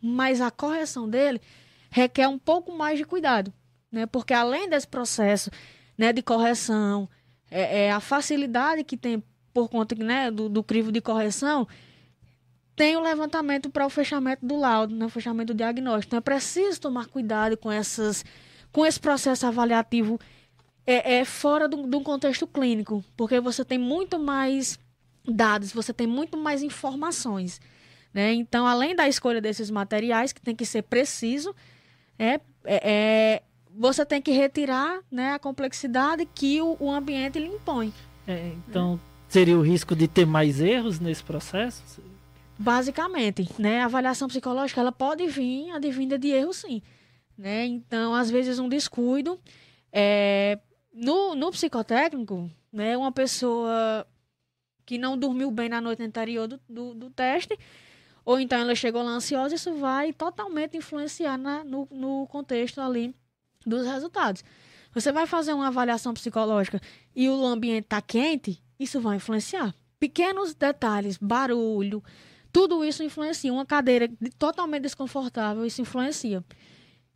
Mas a correção dele requer um pouco mais de cuidado, né? porque além desse processo né, de correção, é, é a facilidade que tem por conta né, do, do crivo de correção, tem o levantamento para o fechamento do laudo, né, o fechamento do diagnóstico. Então é preciso tomar cuidado com, essas, com esse processo avaliativo é, é fora de um contexto clínico, porque você tem muito mais dados, você tem muito mais informações. Né? Então, além da escolha desses materiais, que tem que ser preciso, é, é, é você tem que retirar né, a complexidade que o, o ambiente lhe impõe. É, então, seria o risco de ter mais erros nesse processo? Basicamente, né? A avaliação psicológica ela pode vir advinda de erro, sim. Né? Então, às vezes, um descuido. É, no, no psicotécnico, né, uma pessoa que não dormiu bem na noite anterior do, do, do teste, ou então ela chegou lá ansiosa, isso vai totalmente influenciar na, no, no contexto ali dos resultados. Você vai fazer uma avaliação psicológica e o ambiente está quente, isso vai influenciar. Pequenos detalhes, barulho, tudo isso influencia. Uma cadeira totalmente desconfortável, isso influencia.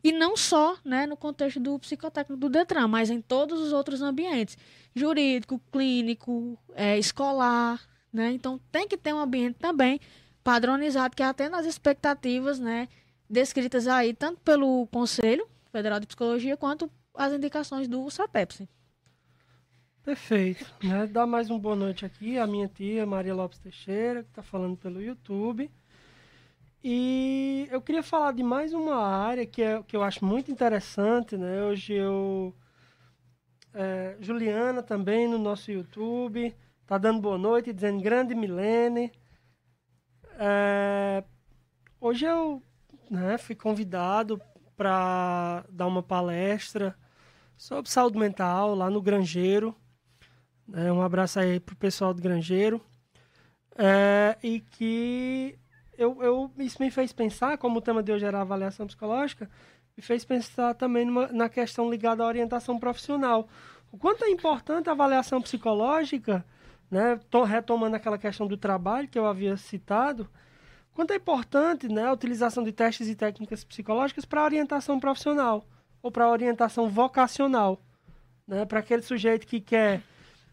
E não só né, no contexto do psicotécnico do Detran, mas em todos os outros ambientes jurídico, clínico, é, escolar. Né? Então tem que ter um ambiente também padronizado, que atenda às expectativas né, descritas aí, tanto pelo Conselho Federal de Psicologia quanto as indicações do SATEPSE. Perfeito. Né? Dá mais uma boa noite aqui a minha tia Maria Lopes Teixeira, que está falando pelo YouTube. E eu queria falar de mais uma área que, é, que eu acho muito interessante, né? Hoje eu... É, Juliana também no nosso YouTube, tá dando boa noite, dizendo grande Milene. É, hoje eu né, fui convidado para dar uma palestra sobre saúde mental lá no Grangeiro. É, um abraço aí pro pessoal do Grangeiro. É, e que eu, eu, isso me fez pensar, como o tema de hoje era avaliação psicológica, me fez pensar também numa, na questão ligada à orientação profissional. O quanto é importante a avaliação psicológica, né, tô retomando aquela questão do trabalho que eu havia citado, quanto é importante né, a utilização de testes e técnicas psicológicas para orientação profissional ou para orientação vocacional, né, para aquele sujeito que quer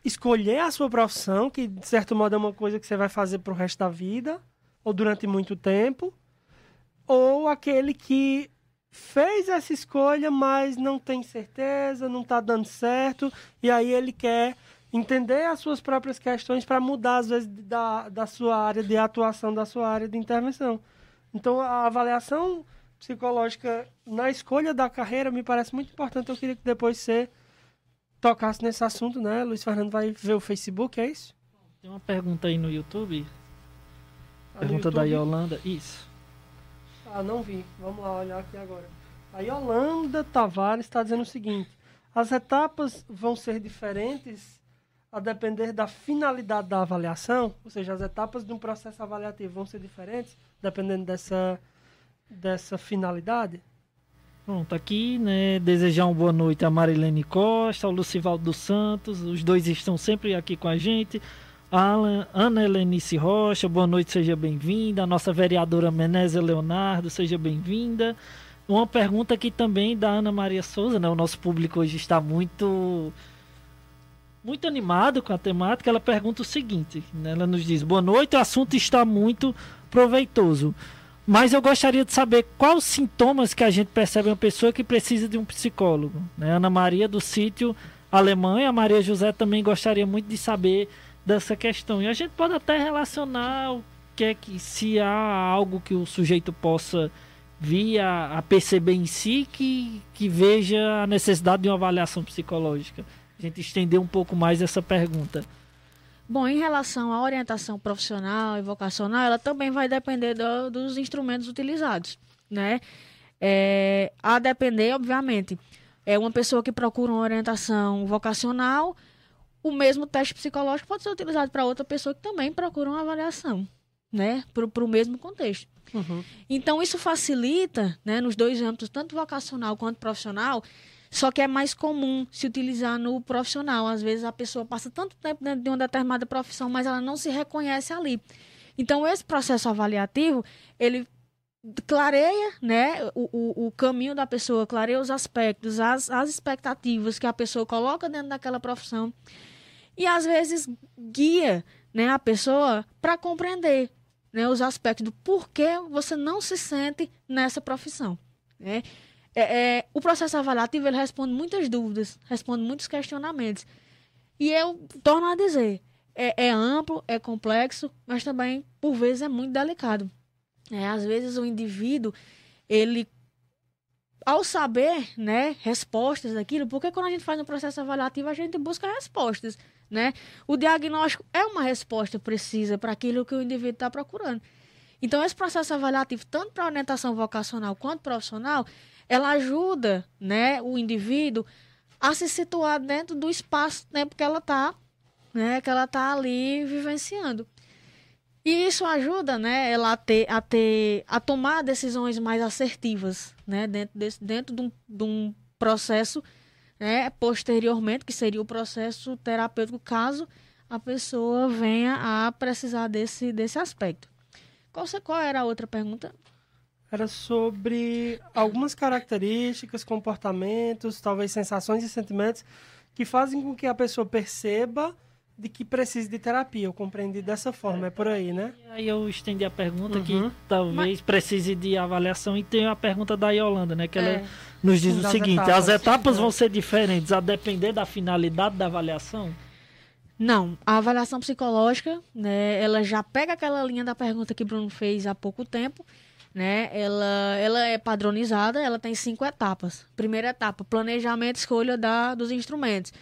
escolher a sua profissão, que de certo modo é uma coisa que você vai fazer para o resto da vida, ou durante muito tempo, ou aquele que fez essa escolha, mas não tem certeza, não está dando certo, e aí ele quer entender as suas próprias questões para mudar, às vezes, da, da sua área de atuação, da sua área de intervenção. Então, a avaliação psicológica na escolha da carreira me parece muito importante. Eu queria que depois você tocasse nesse assunto, né? Luiz Fernando vai ver o Facebook, é isso? Tem uma pergunta aí no YouTube. Pergunta da YouTube? Yolanda. Isso. Ah, não vi. Vamos lá olhar aqui agora. A Yolanda Tavares está dizendo o seguinte: as etapas vão ser diferentes a depender da finalidade da avaliação, ou seja, as etapas de um processo avaliativo vão ser diferentes dependendo dessa, dessa finalidade. Pronto, aqui, né, desejar uma boa noite a Marilene Costa, ao Lucivaldo dos Santos, os dois estão sempre aqui com a gente. Alan- Ana Helenice Rocha, boa noite, seja bem-vinda. A nossa vereadora Menésia Leonardo, seja bem-vinda. Uma pergunta aqui também da Ana Maria Souza, né? O nosso público hoje está muito muito animado com a temática. Ela pergunta o seguinte, né? ela nos diz: "Boa noite, o assunto está muito proveitoso. Mas eu gostaria de saber quais sintomas que a gente percebe em uma pessoa que precisa de um psicólogo. Né? Ana Maria do sítio Alemanha, a Maria José também gostaria muito de saber dessa questão. E a gente pode até relacionar o que é que se há algo que o sujeito possa vir a, a perceber em si que, que veja a necessidade de uma avaliação psicológica. A gente estender um pouco mais essa pergunta. Bom, em relação à orientação profissional e vocacional, ela também vai depender do- dos instrumentos utilizados, né? É, a depender, obviamente, é uma pessoa que procura uma orientação vocacional, o mesmo teste psicológico pode ser utilizado para outra pessoa que também procura uma avaliação, né? Para o mesmo contexto. Então, isso facilita, né, nos dois âmbitos, tanto vocacional quanto profissional, só que é mais comum se utilizar no profissional. Às vezes a pessoa passa tanto tempo dentro de uma determinada profissão, mas ela não se reconhece ali. Então, esse processo avaliativo, ele clareia né, o, o, o caminho da pessoa, clareia os aspectos, as, as expectativas que a pessoa coloca dentro daquela profissão. E às vezes guia né, a pessoa para compreender né, os aspectos do porquê você não se sente nessa profissão. Né? É, é, o processo avaliativo ele responde muitas dúvidas, responde muitos questionamentos. E eu torno a dizer, é, é amplo, é complexo, mas também, por vezes, é muito delicado. É, às vezes o indivíduo, ele, ao saber né, respostas daquilo, porque quando a gente faz um processo avaliativo, a gente busca respostas. Né? O diagnóstico é uma resposta precisa para aquilo que o indivíduo está procurando. Então, esse processo avaliativo, tanto para orientação vocacional quanto profissional, ela ajuda né, o indivíduo a se situar dentro do espaço-tempo que ela está né, que ela tá ali vivenciando. E isso ajuda, né, ela a ter, a ter, a tomar decisões mais assertivas, né, dentro dentro de um, de um processo, né, posteriormente, que seria o processo terapêutico, caso a pessoa venha a precisar desse, desse aspecto. Qual, qual era a outra pergunta? Era sobre algumas características, comportamentos, talvez sensações e sentimentos que fazem com que a pessoa perceba de que precisa de terapia. Eu compreendi dessa forma, é por aí, né? E aí eu estendi a pergunta Uhum. que talvez precise de avaliação e tem a pergunta da Yolanda, né? Que ela É. nos diz o seguinte: etapas. as etapas É. vão ser diferentes a depender da finalidade da avaliação? Não, a avaliação psicológica, né, ela já pega aquela linha da pergunta que Bruno fez há pouco tempo, né? Ela, ela é padronizada, ela tem cinco etapas. Primeira etapa, planejamento, escolha da, dos instrumentos.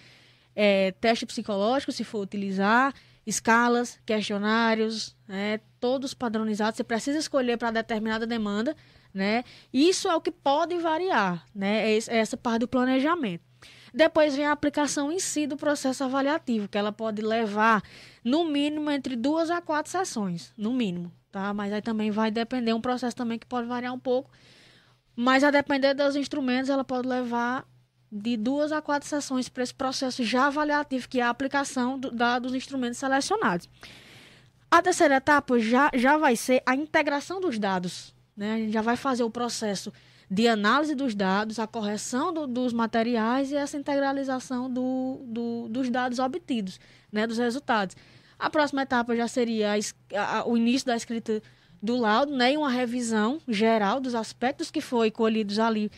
É, teste psicológico, se for utilizar, escalas, questionários, né, todos padronizados. Você precisa escolher para determinada demanda, né? Isso é o que pode variar, né? É é essa parte do planejamento. Depois vem a aplicação em si do processo avaliativo, que ela pode levar, no mínimo, entre duas a quatro sessões, no mínimo, tá? Mas aí também vai depender, um processo também que pode variar um pouco, mas a depender dos instrumentos, ela pode levar de duas a quatro sessões para esse processo já avaliativo, que é a aplicação do- da- dos instrumentos selecionados. A terceira etapa já, já vai ser a integração dos dados. Né? A gente já vai fazer o processo de análise dos dados, a correção do- dos materiais e essa integralização do- do- dos dados obtidos, né? dos resultados. A próxima etapa já seria a a- o início da escrita do laudo né? e uma revisão geral dos aspectos que foi colhidos ali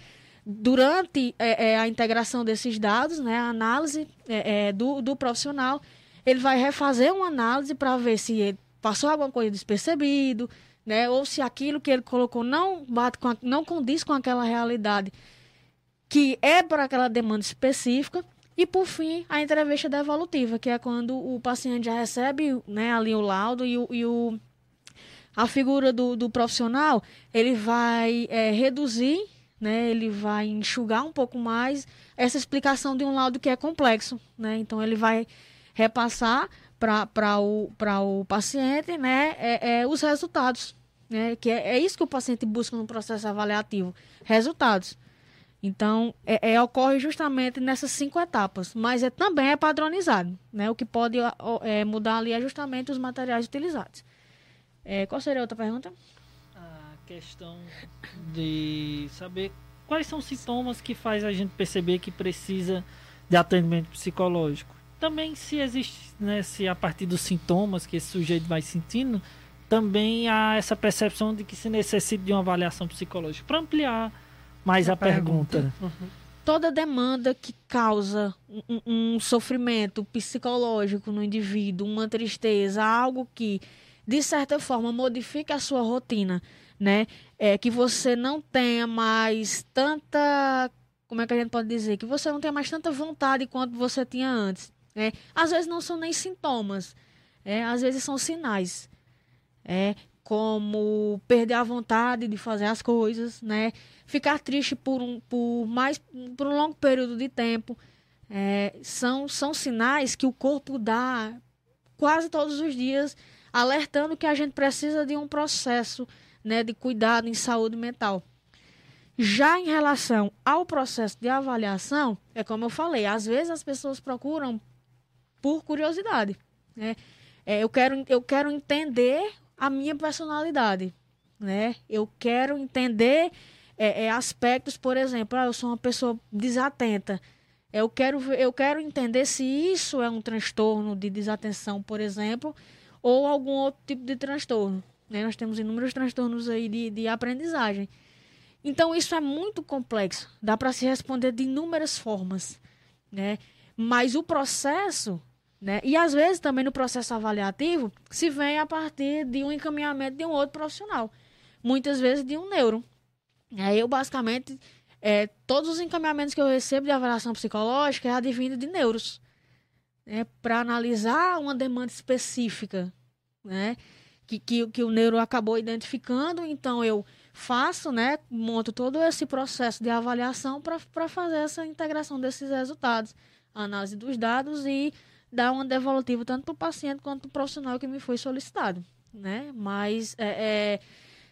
durante é, é, a integração desses dados, né, a análise é, é, do, do profissional, ele vai refazer uma análise para ver se ele passou alguma coisa despercebido, né, ou se aquilo que ele colocou não bate com a, não condiz com aquela realidade que é para aquela demanda específica. E por fim, a entrevista devolutiva, que é quando o paciente já recebe né, ali o laudo e o, e o a figura do, do profissional, ele vai é, reduzir, né, ele vai enxugar um pouco mais essa explicação de um laudo que é complexo. Né? Então, ele vai repassar para o, o paciente né, é, é, os resultados. Né? Que é, é isso que o paciente busca no processo avaliativo: resultados. Então, é, é, ocorre justamente nessas cinco etapas, mas é, também é padronizado. Né? O que pode é, mudar ali é justamente os materiais utilizados. É, qual seria a outra pergunta? Questão de saber quais são os sintomas que faz a gente perceber que precisa de atendimento psicológico. Também se existe, né, se a partir dos sintomas que esse sujeito vai sentindo, também há essa percepção de que se necessita de uma avaliação psicológica para ampliar mais a, a pergunta. pergunta. Uhum. Toda demanda que causa um, um, sofrimento psicológico no indivíduo, uma tristeza, algo que de certa forma, modifique a sua rotina, né? É, que você não tenha mais tanta. Como é que a gente pode dizer? Que você não tenha mais tanta vontade quanto você tinha antes. Né? Às vezes não são nem sintomas, é, às vezes são sinais. É, como perder a vontade de fazer as coisas, né? Ficar triste por um, por mais, por um longo período de tempo. É, são, são sinais que o corpo dá quase todos os dias alertando que a gente precisa de um processo né, de cuidado em saúde mental. Já em relação ao processo de avaliação, é como eu falei, às vezes as pessoas procuram por curiosidade. Né? É, eu, quero, eu quero entender a minha personalidade. Né? Eu quero entender é, é, aspectos, por exemplo, ah, eu sou uma pessoa desatenta. Eu quero, eu quero entender se isso é um transtorno de desatenção, por exemplo, ou algum outro tipo de transtorno. Né? Nós temos inúmeros transtornos aí de, de aprendizagem. Então, isso é muito complexo. Dá para se responder de inúmeras formas. Né? Mas o processo, né? e às vezes também no processo avaliativo, se vem a partir de um encaminhamento de um outro profissional. Muitas vezes de um neuro. Aí eu, basicamente, é, todos os encaminhamentos que eu recebo de avaliação psicológica é advindo de neuros né, para analisar uma demanda específica, né, que, que, que o neuro acabou identificando. Então, eu faço, né, monto todo esse processo de avaliação para fazer essa integração desses resultados, análise dos dados e dar uma devolutiva tanto para o paciente quanto para o profissional que me foi solicitado. Né? Mas, é, é,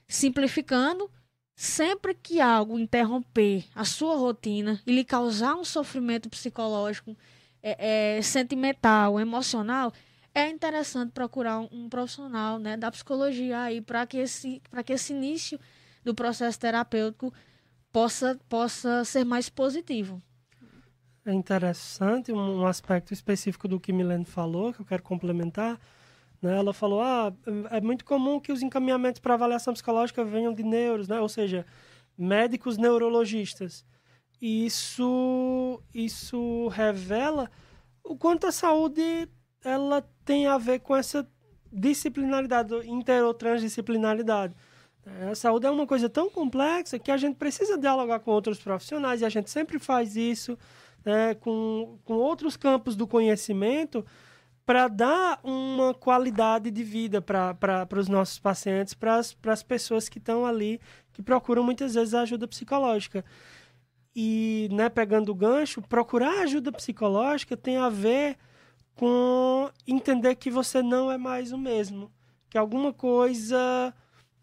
simplificando, sempre que algo interromper a sua rotina e lhe causar um sofrimento psicológico, é, é, sentimental, emocional, é interessante procurar um, um profissional né, da psicologia aí para que, esse, que esse início do processo terapêutico possa, possa ser mais positivo. É interessante um, um aspecto específico do que Milene falou, que eu quero complementar. Né? Ela falou, ah, é muito comum que os encaminhamentos para avaliação psicológica venham de neuros, né? ou seja, médicos neurologistas. E isso, isso revela o quanto a saúde ela tem a ver com essa disciplinaridade, inter ou transdisciplinaridade. A saúde é uma coisa tão complexa que a gente precisa dialogar com outros profissionais e a gente sempre faz isso né, com, com outros campos do conhecimento para dar uma qualidade de vida para os nossos pacientes, para as pessoas que estão ali, que procuram muitas vezes ajuda psicológica. E, né, pegando o gancho, procurar ajuda psicológica tem a ver com entender que você não é mais o mesmo. Que alguma coisa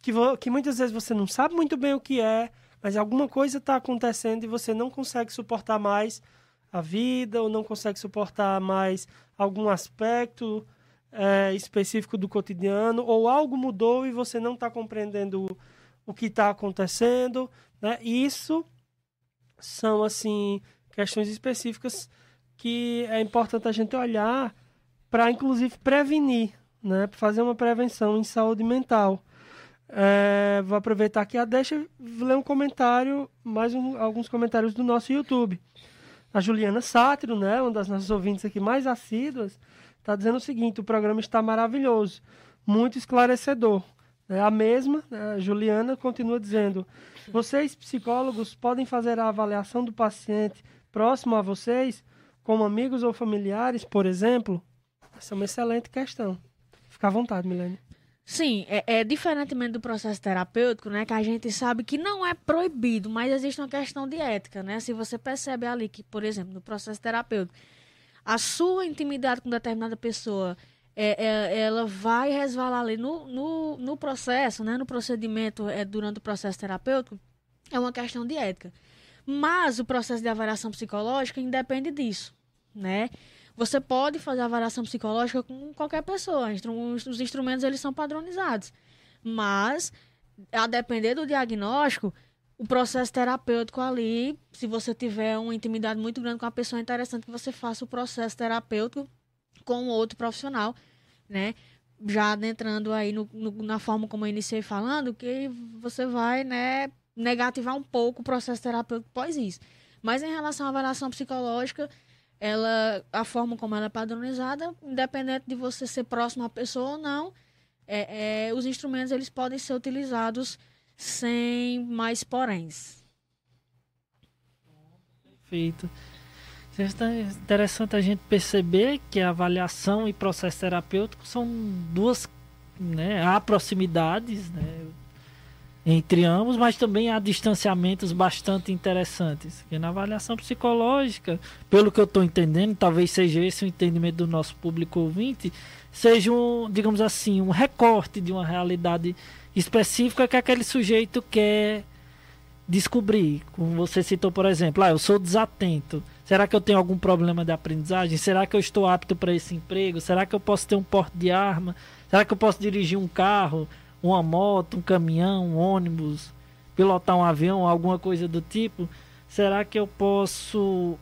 que, que muitas vezes você não sabe muito bem o que é, mas alguma coisa está acontecendo e você não consegue suportar mais a vida ou não consegue suportar mais algum aspecto é, específico do cotidiano ou algo mudou e você não está compreendendo o, que está acontecendo. Né? Isso são assim questões específicas que é importante a gente olhar para inclusive prevenir, né, fazer uma prevenção em saúde mental. É, vou aproveitar aqui a deixa ler um comentário, mais um, alguns comentários do nosso YouTube. A Juliana Sátiro, né, uma das nossas ouvintes aqui mais assíduas, está dizendo o seguinte: o programa está maravilhoso, muito esclarecedor. É a mesma, né, a Juliana continua dizendo: vocês, psicólogos, podem fazer a avaliação do paciente próximo a vocês, como amigos ou familiares, por exemplo? Essa é uma excelente questão. Fica à vontade, Milene. Sim, é, é, diferentemente do processo terapêutico, né, que a gente sabe que não é proibido, mas existe uma questão de ética, né? Se você percebe ali que, por exemplo, no processo terapêutico, a sua intimidade com determinada pessoa, é, é, ela vai resvalar ali no, no, no processo, né, no procedimento, é, durante o processo terapêutico, é uma questão de ética. Mas o processo de avaliação psicológica independe disso, né? Você pode fazer avaliação psicológica com qualquer pessoa. Os instrumentos eles são padronizados. Mas, a depender do diagnóstico, o processo terapêutico ali, se você tiver uma intimidade muito grande com a pessoa, é interessante que você faça o processo terapêutico com outro profissional, né? Já adentrando aí no, no, na forma como eu iniciei falando, que você vai, né, negativar um pouco o processo terapêutico após isso. Mas em relação à avaliação psicológica, ela, a forma como ela é padronizada, independente de você ser próximo à pessoa ou não, é, é, os instrumentos eles podem ser utilizados sem mais poréns. Perfeito. É interessante a gente perceber que a avaliação e processo terapêutico são duas, né, há proximidades, né, entre ambos, mas também há distanciamentos bastante interessantes. E na avaliação psicológica, pelo que eu estou entendendo, talvez seja esse o entendimento do nosso público ouvinte, seja um, digamos assim, um recorte de uma realidade específica que aquele sujeito quer descobrir. Como você citou, por exemplo, ah, eu sou desatento. Será que eu tenho algum problema de aprendizagem? Será que eu estou apto para esse emprego? Será que eu posso ter um porte de arma? Será que eu posso dirigir um carro? Uma moto, um caminhão, um ônibus, pilotar um avião, alguma coisa do tipo, será que eu posso.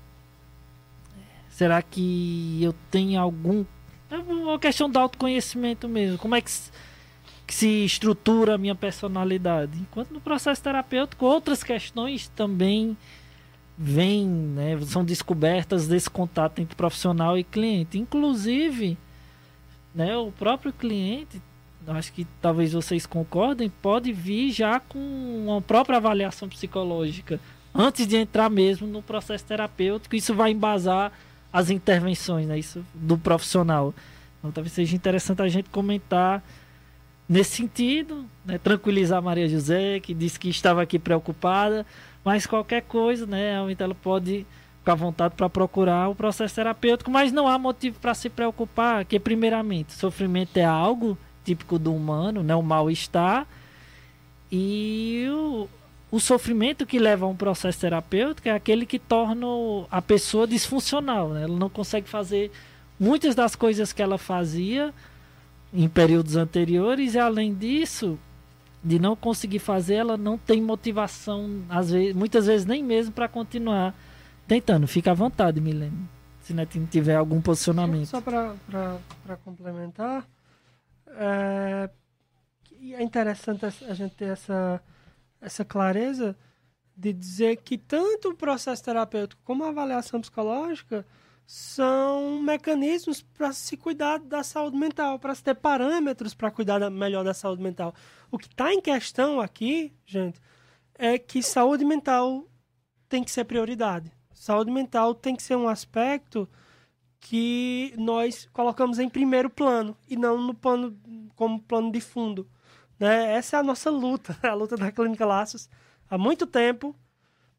Será que eu tenho algum. É uma questão de autoconhecimento mesmo. Como é que se, que se estrutura a minha personalidade? Enquanto no processo terapêutico, outras questões também vêm, né, são descobertas desse contato entre profissional e cliente. Inclusive, né, o próprio cliente acho que talvez vocês concordem, pode vir já com uma própria avaliação psicológica antes de entrar mesmo no processo terapêutico. Isso vai embasar as intervenções né, isso, do profissional. Então, talvez seja interessante a gente comentar nesse sentido, né, tranquilizar a Maria José, que disse que estava aqui preocupada, mas qualquer coisa, né, realmente ela pode ficar à vontade para procurar o processo terapêutico, mas não há motivo para se preocupar, que primeiramente, sofrimento é algo típico do humano, né? o mal-estar e o, o sofrimento que leva a um processo terapêutico é aquele que torna a pessoa disfuncional. Né? Ela não consegue fazer muitas das coisas que ela fazia em períodos anteriores e além disso de não conseguir fazer ela não tem motivação às vezes muitas vezes nem mesmo para continuar tentando fica à vontade Milene se Netinho tiver algum posicionamento só para complementar é, é interessante a gente ter essa, essa clareza de dizer que tanto o processo terapêutico como a avaliação psicológica são mecanismos para se cuidar da saúde mental, para se ter parâmetros para cuidar da, melhor da saúde mental. O que está em questão aqui, gente, é que saúde mental tem que ser prioridade. Saúde mental tem que ser um aspecto que nós colocamos em primeiro plano e não no plano como plano de fundo. Né? Essa é a nossa luta, a luta da Clínica Laços há muito tempo,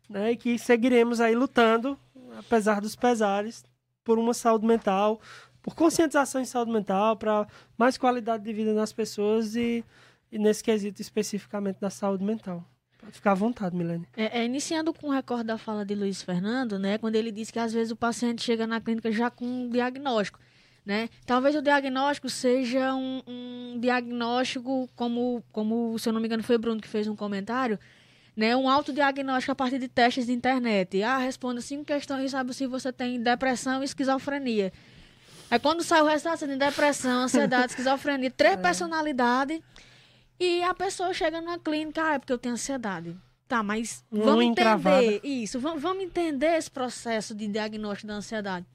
né? E que seguiremos aí lutando, apesar dos pesares, por uma saúde mental, por conscientização em saúde mental, para mais qualidade de vida nas pessoas e, e nesse quesito especificamente da saúde mental. Pode ficar à vontade, Milene. É, é, iniciando com o recorde da fala de Luiz Fernando, né, quando ele disse que às vezes o paciente chega na clínica já com um diagnóstico. Né? Talvez o diagnóstico seja um, um diagnóstico, como, como, se eu não me engano, foi o Bruno que fez um comentário, né? um autodiagnóstico a partir de testes de internet. Ah, responda cinco questões e sabe se você tem depressão e esquizofrenia. Aí quando sai o resultado, você tem depressão, ansiedade, esquizofrenia, três é. personalidades E a pessoa chega na clínica, ah, é porque eu tenho ansiedade. Tá, mas Uma vamos encravada. entender isso, vamos, vamos entender esse processo de diagnóstico da ansiedade.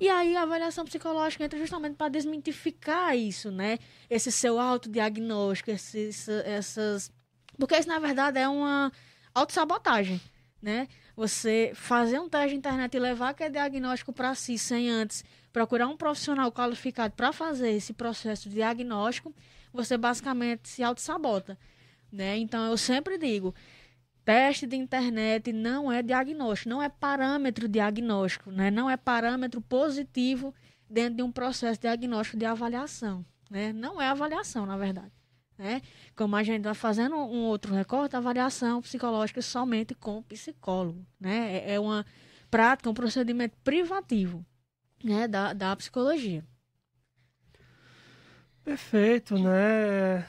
E aí a avaliação psicológica entra justamente para desmitificar isso, né? Esse seu autodiagnóstico, esses, essas. Porque isso, na verdade, é uma autossabotagem, né? Você fazer um teste de internet e levar aquele diagnóstico para si sem antes procurar um profissional qualificado para fazer esse processo de diagnóstico, você basicamente se autossabota, né? Então eu sempre digo, teste de internet não é diagnóstico, não é parâmetro diagnóstico, né? Não é parâmetro positivo dentro de um processo diagnóstico de avaliação, né? Não é avaliação, na verdade, né? Como a gente está fazendo um outro recorte, avaliação psicológica somente com psicólogo, né? É- É uma prática, um procedimento privativo, né? Da, da psicologia. Perfeito, né?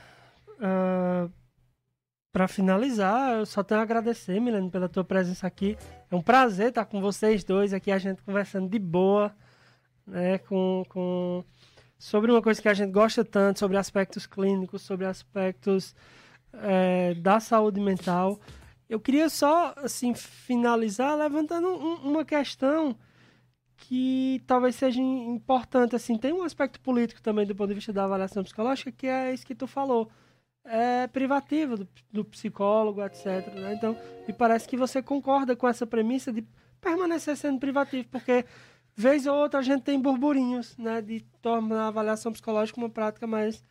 para finalizar, eu só tenho a agradecer, Milene, pela tua presença aqui. É um prazer estar com vocês dois aqui, a gente conversando de boa, né? Com, com... Sobre uma coisa que a gente gosta tanto, sobre aspectos clínicos, sobre aspectos é, da saúde mental. Eu queria só, assim, finalizar levantando um- uma questão que talvez seja importante, assim, tem um aspecto político também do ponto de vista da avaliação psicológica, que é isso que tu falou, é privativo do, do psicólogo, etc. né? Então, me parece que você concorda com essa premissa de permanecer sendo privativo, porque vez ou outra a gente tem burburinhos, né, de tornar a avaliação psicológica uma prática mais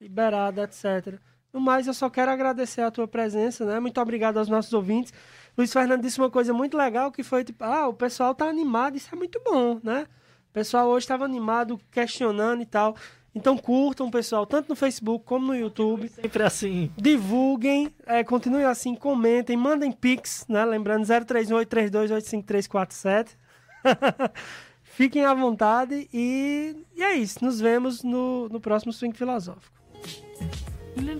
liberada, etc. No mais, eu só quero agradecer a tua presença, né? Muito obrigado aos nossos ouvintes. Luiz Fernando disse uma coisa muito legal que foi tipo, ah, o pessoal tá animado, isso é muito bom, né? O pessoal hoje estava animado, questionando e tal. Então curtam, pessoal, tanto no Facebook como no YouTube. Sempre assim. Divulguem, é, continuem assim, comentem, mandem pix, né? Lembrando 038328537. Fiquem à vontade e, e é isso. Nos vemos no, no próximo Swing Filosófico.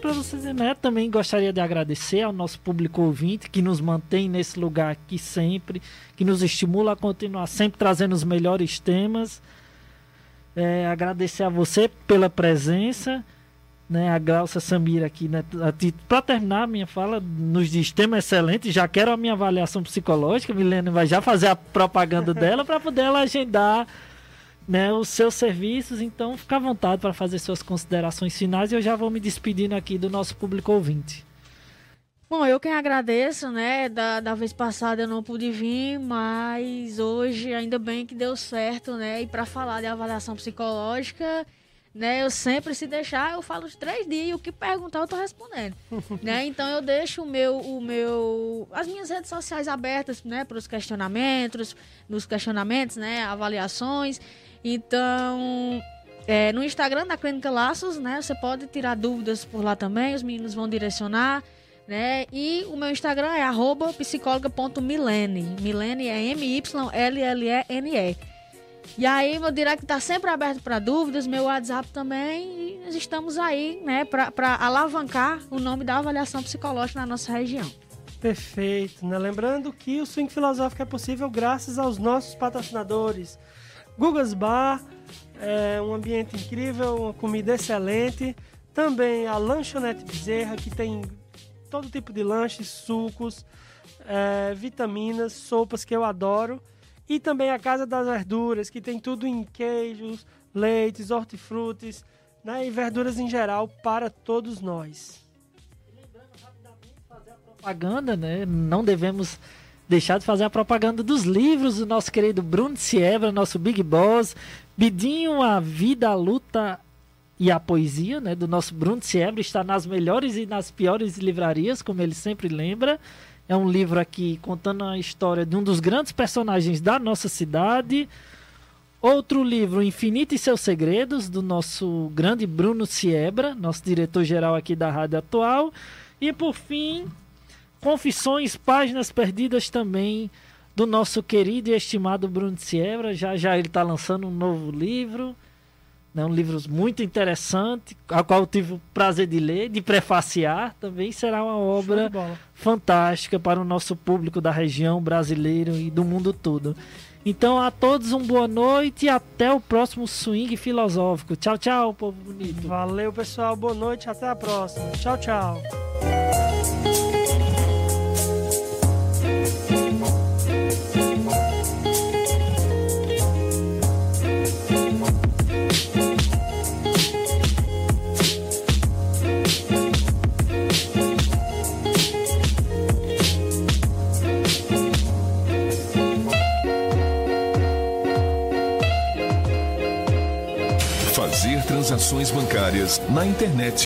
Para vocês, né? Também gostaria de agradecer ao nosso público ouvinte que nos mantém nesse lugar aqui sempre, que nos estimula a continuar sempre trazendo os melhores temas. É, agradecer a você pela presença, né? A Glaucia Samira aqui, né? Para terminar a minha fala, nos diz tema excelente. Já quero a minha avaliação psicológica. Milena vai já fazer a propaganda dela para poder ela agendar né, os seus serviços, então fica à vontade para fazer suas considerações finais e eu já vou me despedindo aqui do nosso público ouvinte. Bom, eu quem agradeço, né? Da, da vez passada eu não pude vir, mas hoje ainda bem que deu certo, né? E para falar de avaliação psicológica, né? Eu sempre se deixar, eu falo os três dias e o que perguntar eu tô respondendo, né? Então eu deixo o meu, o meu, as minhas redes sociais abertas, né? Para os questionamentos, nos questionamentos, né? Avaliações. Então é, no Instagram da Clínica Laços, né? Você pode tirar dúvidas por lá também, os meninos vão direcionar né? E o meu Instagram é psicóloga.milene. Milene é M-Y-L-L-E-N-E. E aí, meu direct tá sempre aberto para dúvidas, meu WhatsApp também. E nós estamos aí, né, para alavancar o nome da avaliação psicológica na nossa região. Perfeito, né? Lembrando que o Swing Filosófico é possível graças aos nossos patrocinadores. Gugas Bar, é um ambiente incrível, uma comida excelente. Também a Lanchonete Bezerra, que tem todo tipo de lanches, sucos, é, vitaminas, sopas que eu adoro. E também a Casa das Verduras, que tem tudo em queijos, leites, hortifrutis né, e verduras em geral para todos nós. Propaganda, né? Não devemos deixar de fazer a propaganda dos livros do nosso querido Bruno Siebra, nosso Big Boss, Bidinho, a vida, a luta e a poesia, né, do nosso Bruno Siebra, está nas melhores e nas piores livrarias, como ele sempre lembra. É um livro aqui contando a história de um dos grandes personagens da nossa cidade. Outro livro, Infinito e seus Segredos, do nosso grande Bruno Siebra, nosso diretor-geral aqui da Rádio Atual. E por fim, Confissões, Páginas Perdidas também, do nosso querido e estimado Bruno Siebra. Já já ele está lançando um novo livro. Né, um livro muito interessante, a qual eu tive o prazer de ler, de prefaciar. Também será uma obra fantástica para o nosso público da região brasileiro e do mundo todo. Então a todos uma boa noite e até o próximo swing filosófico. Tchau, tchau, povo bonito. Valeu, pessoal. Boa noite, até a próxima. Tchau, tchau. Transações bancárias na internet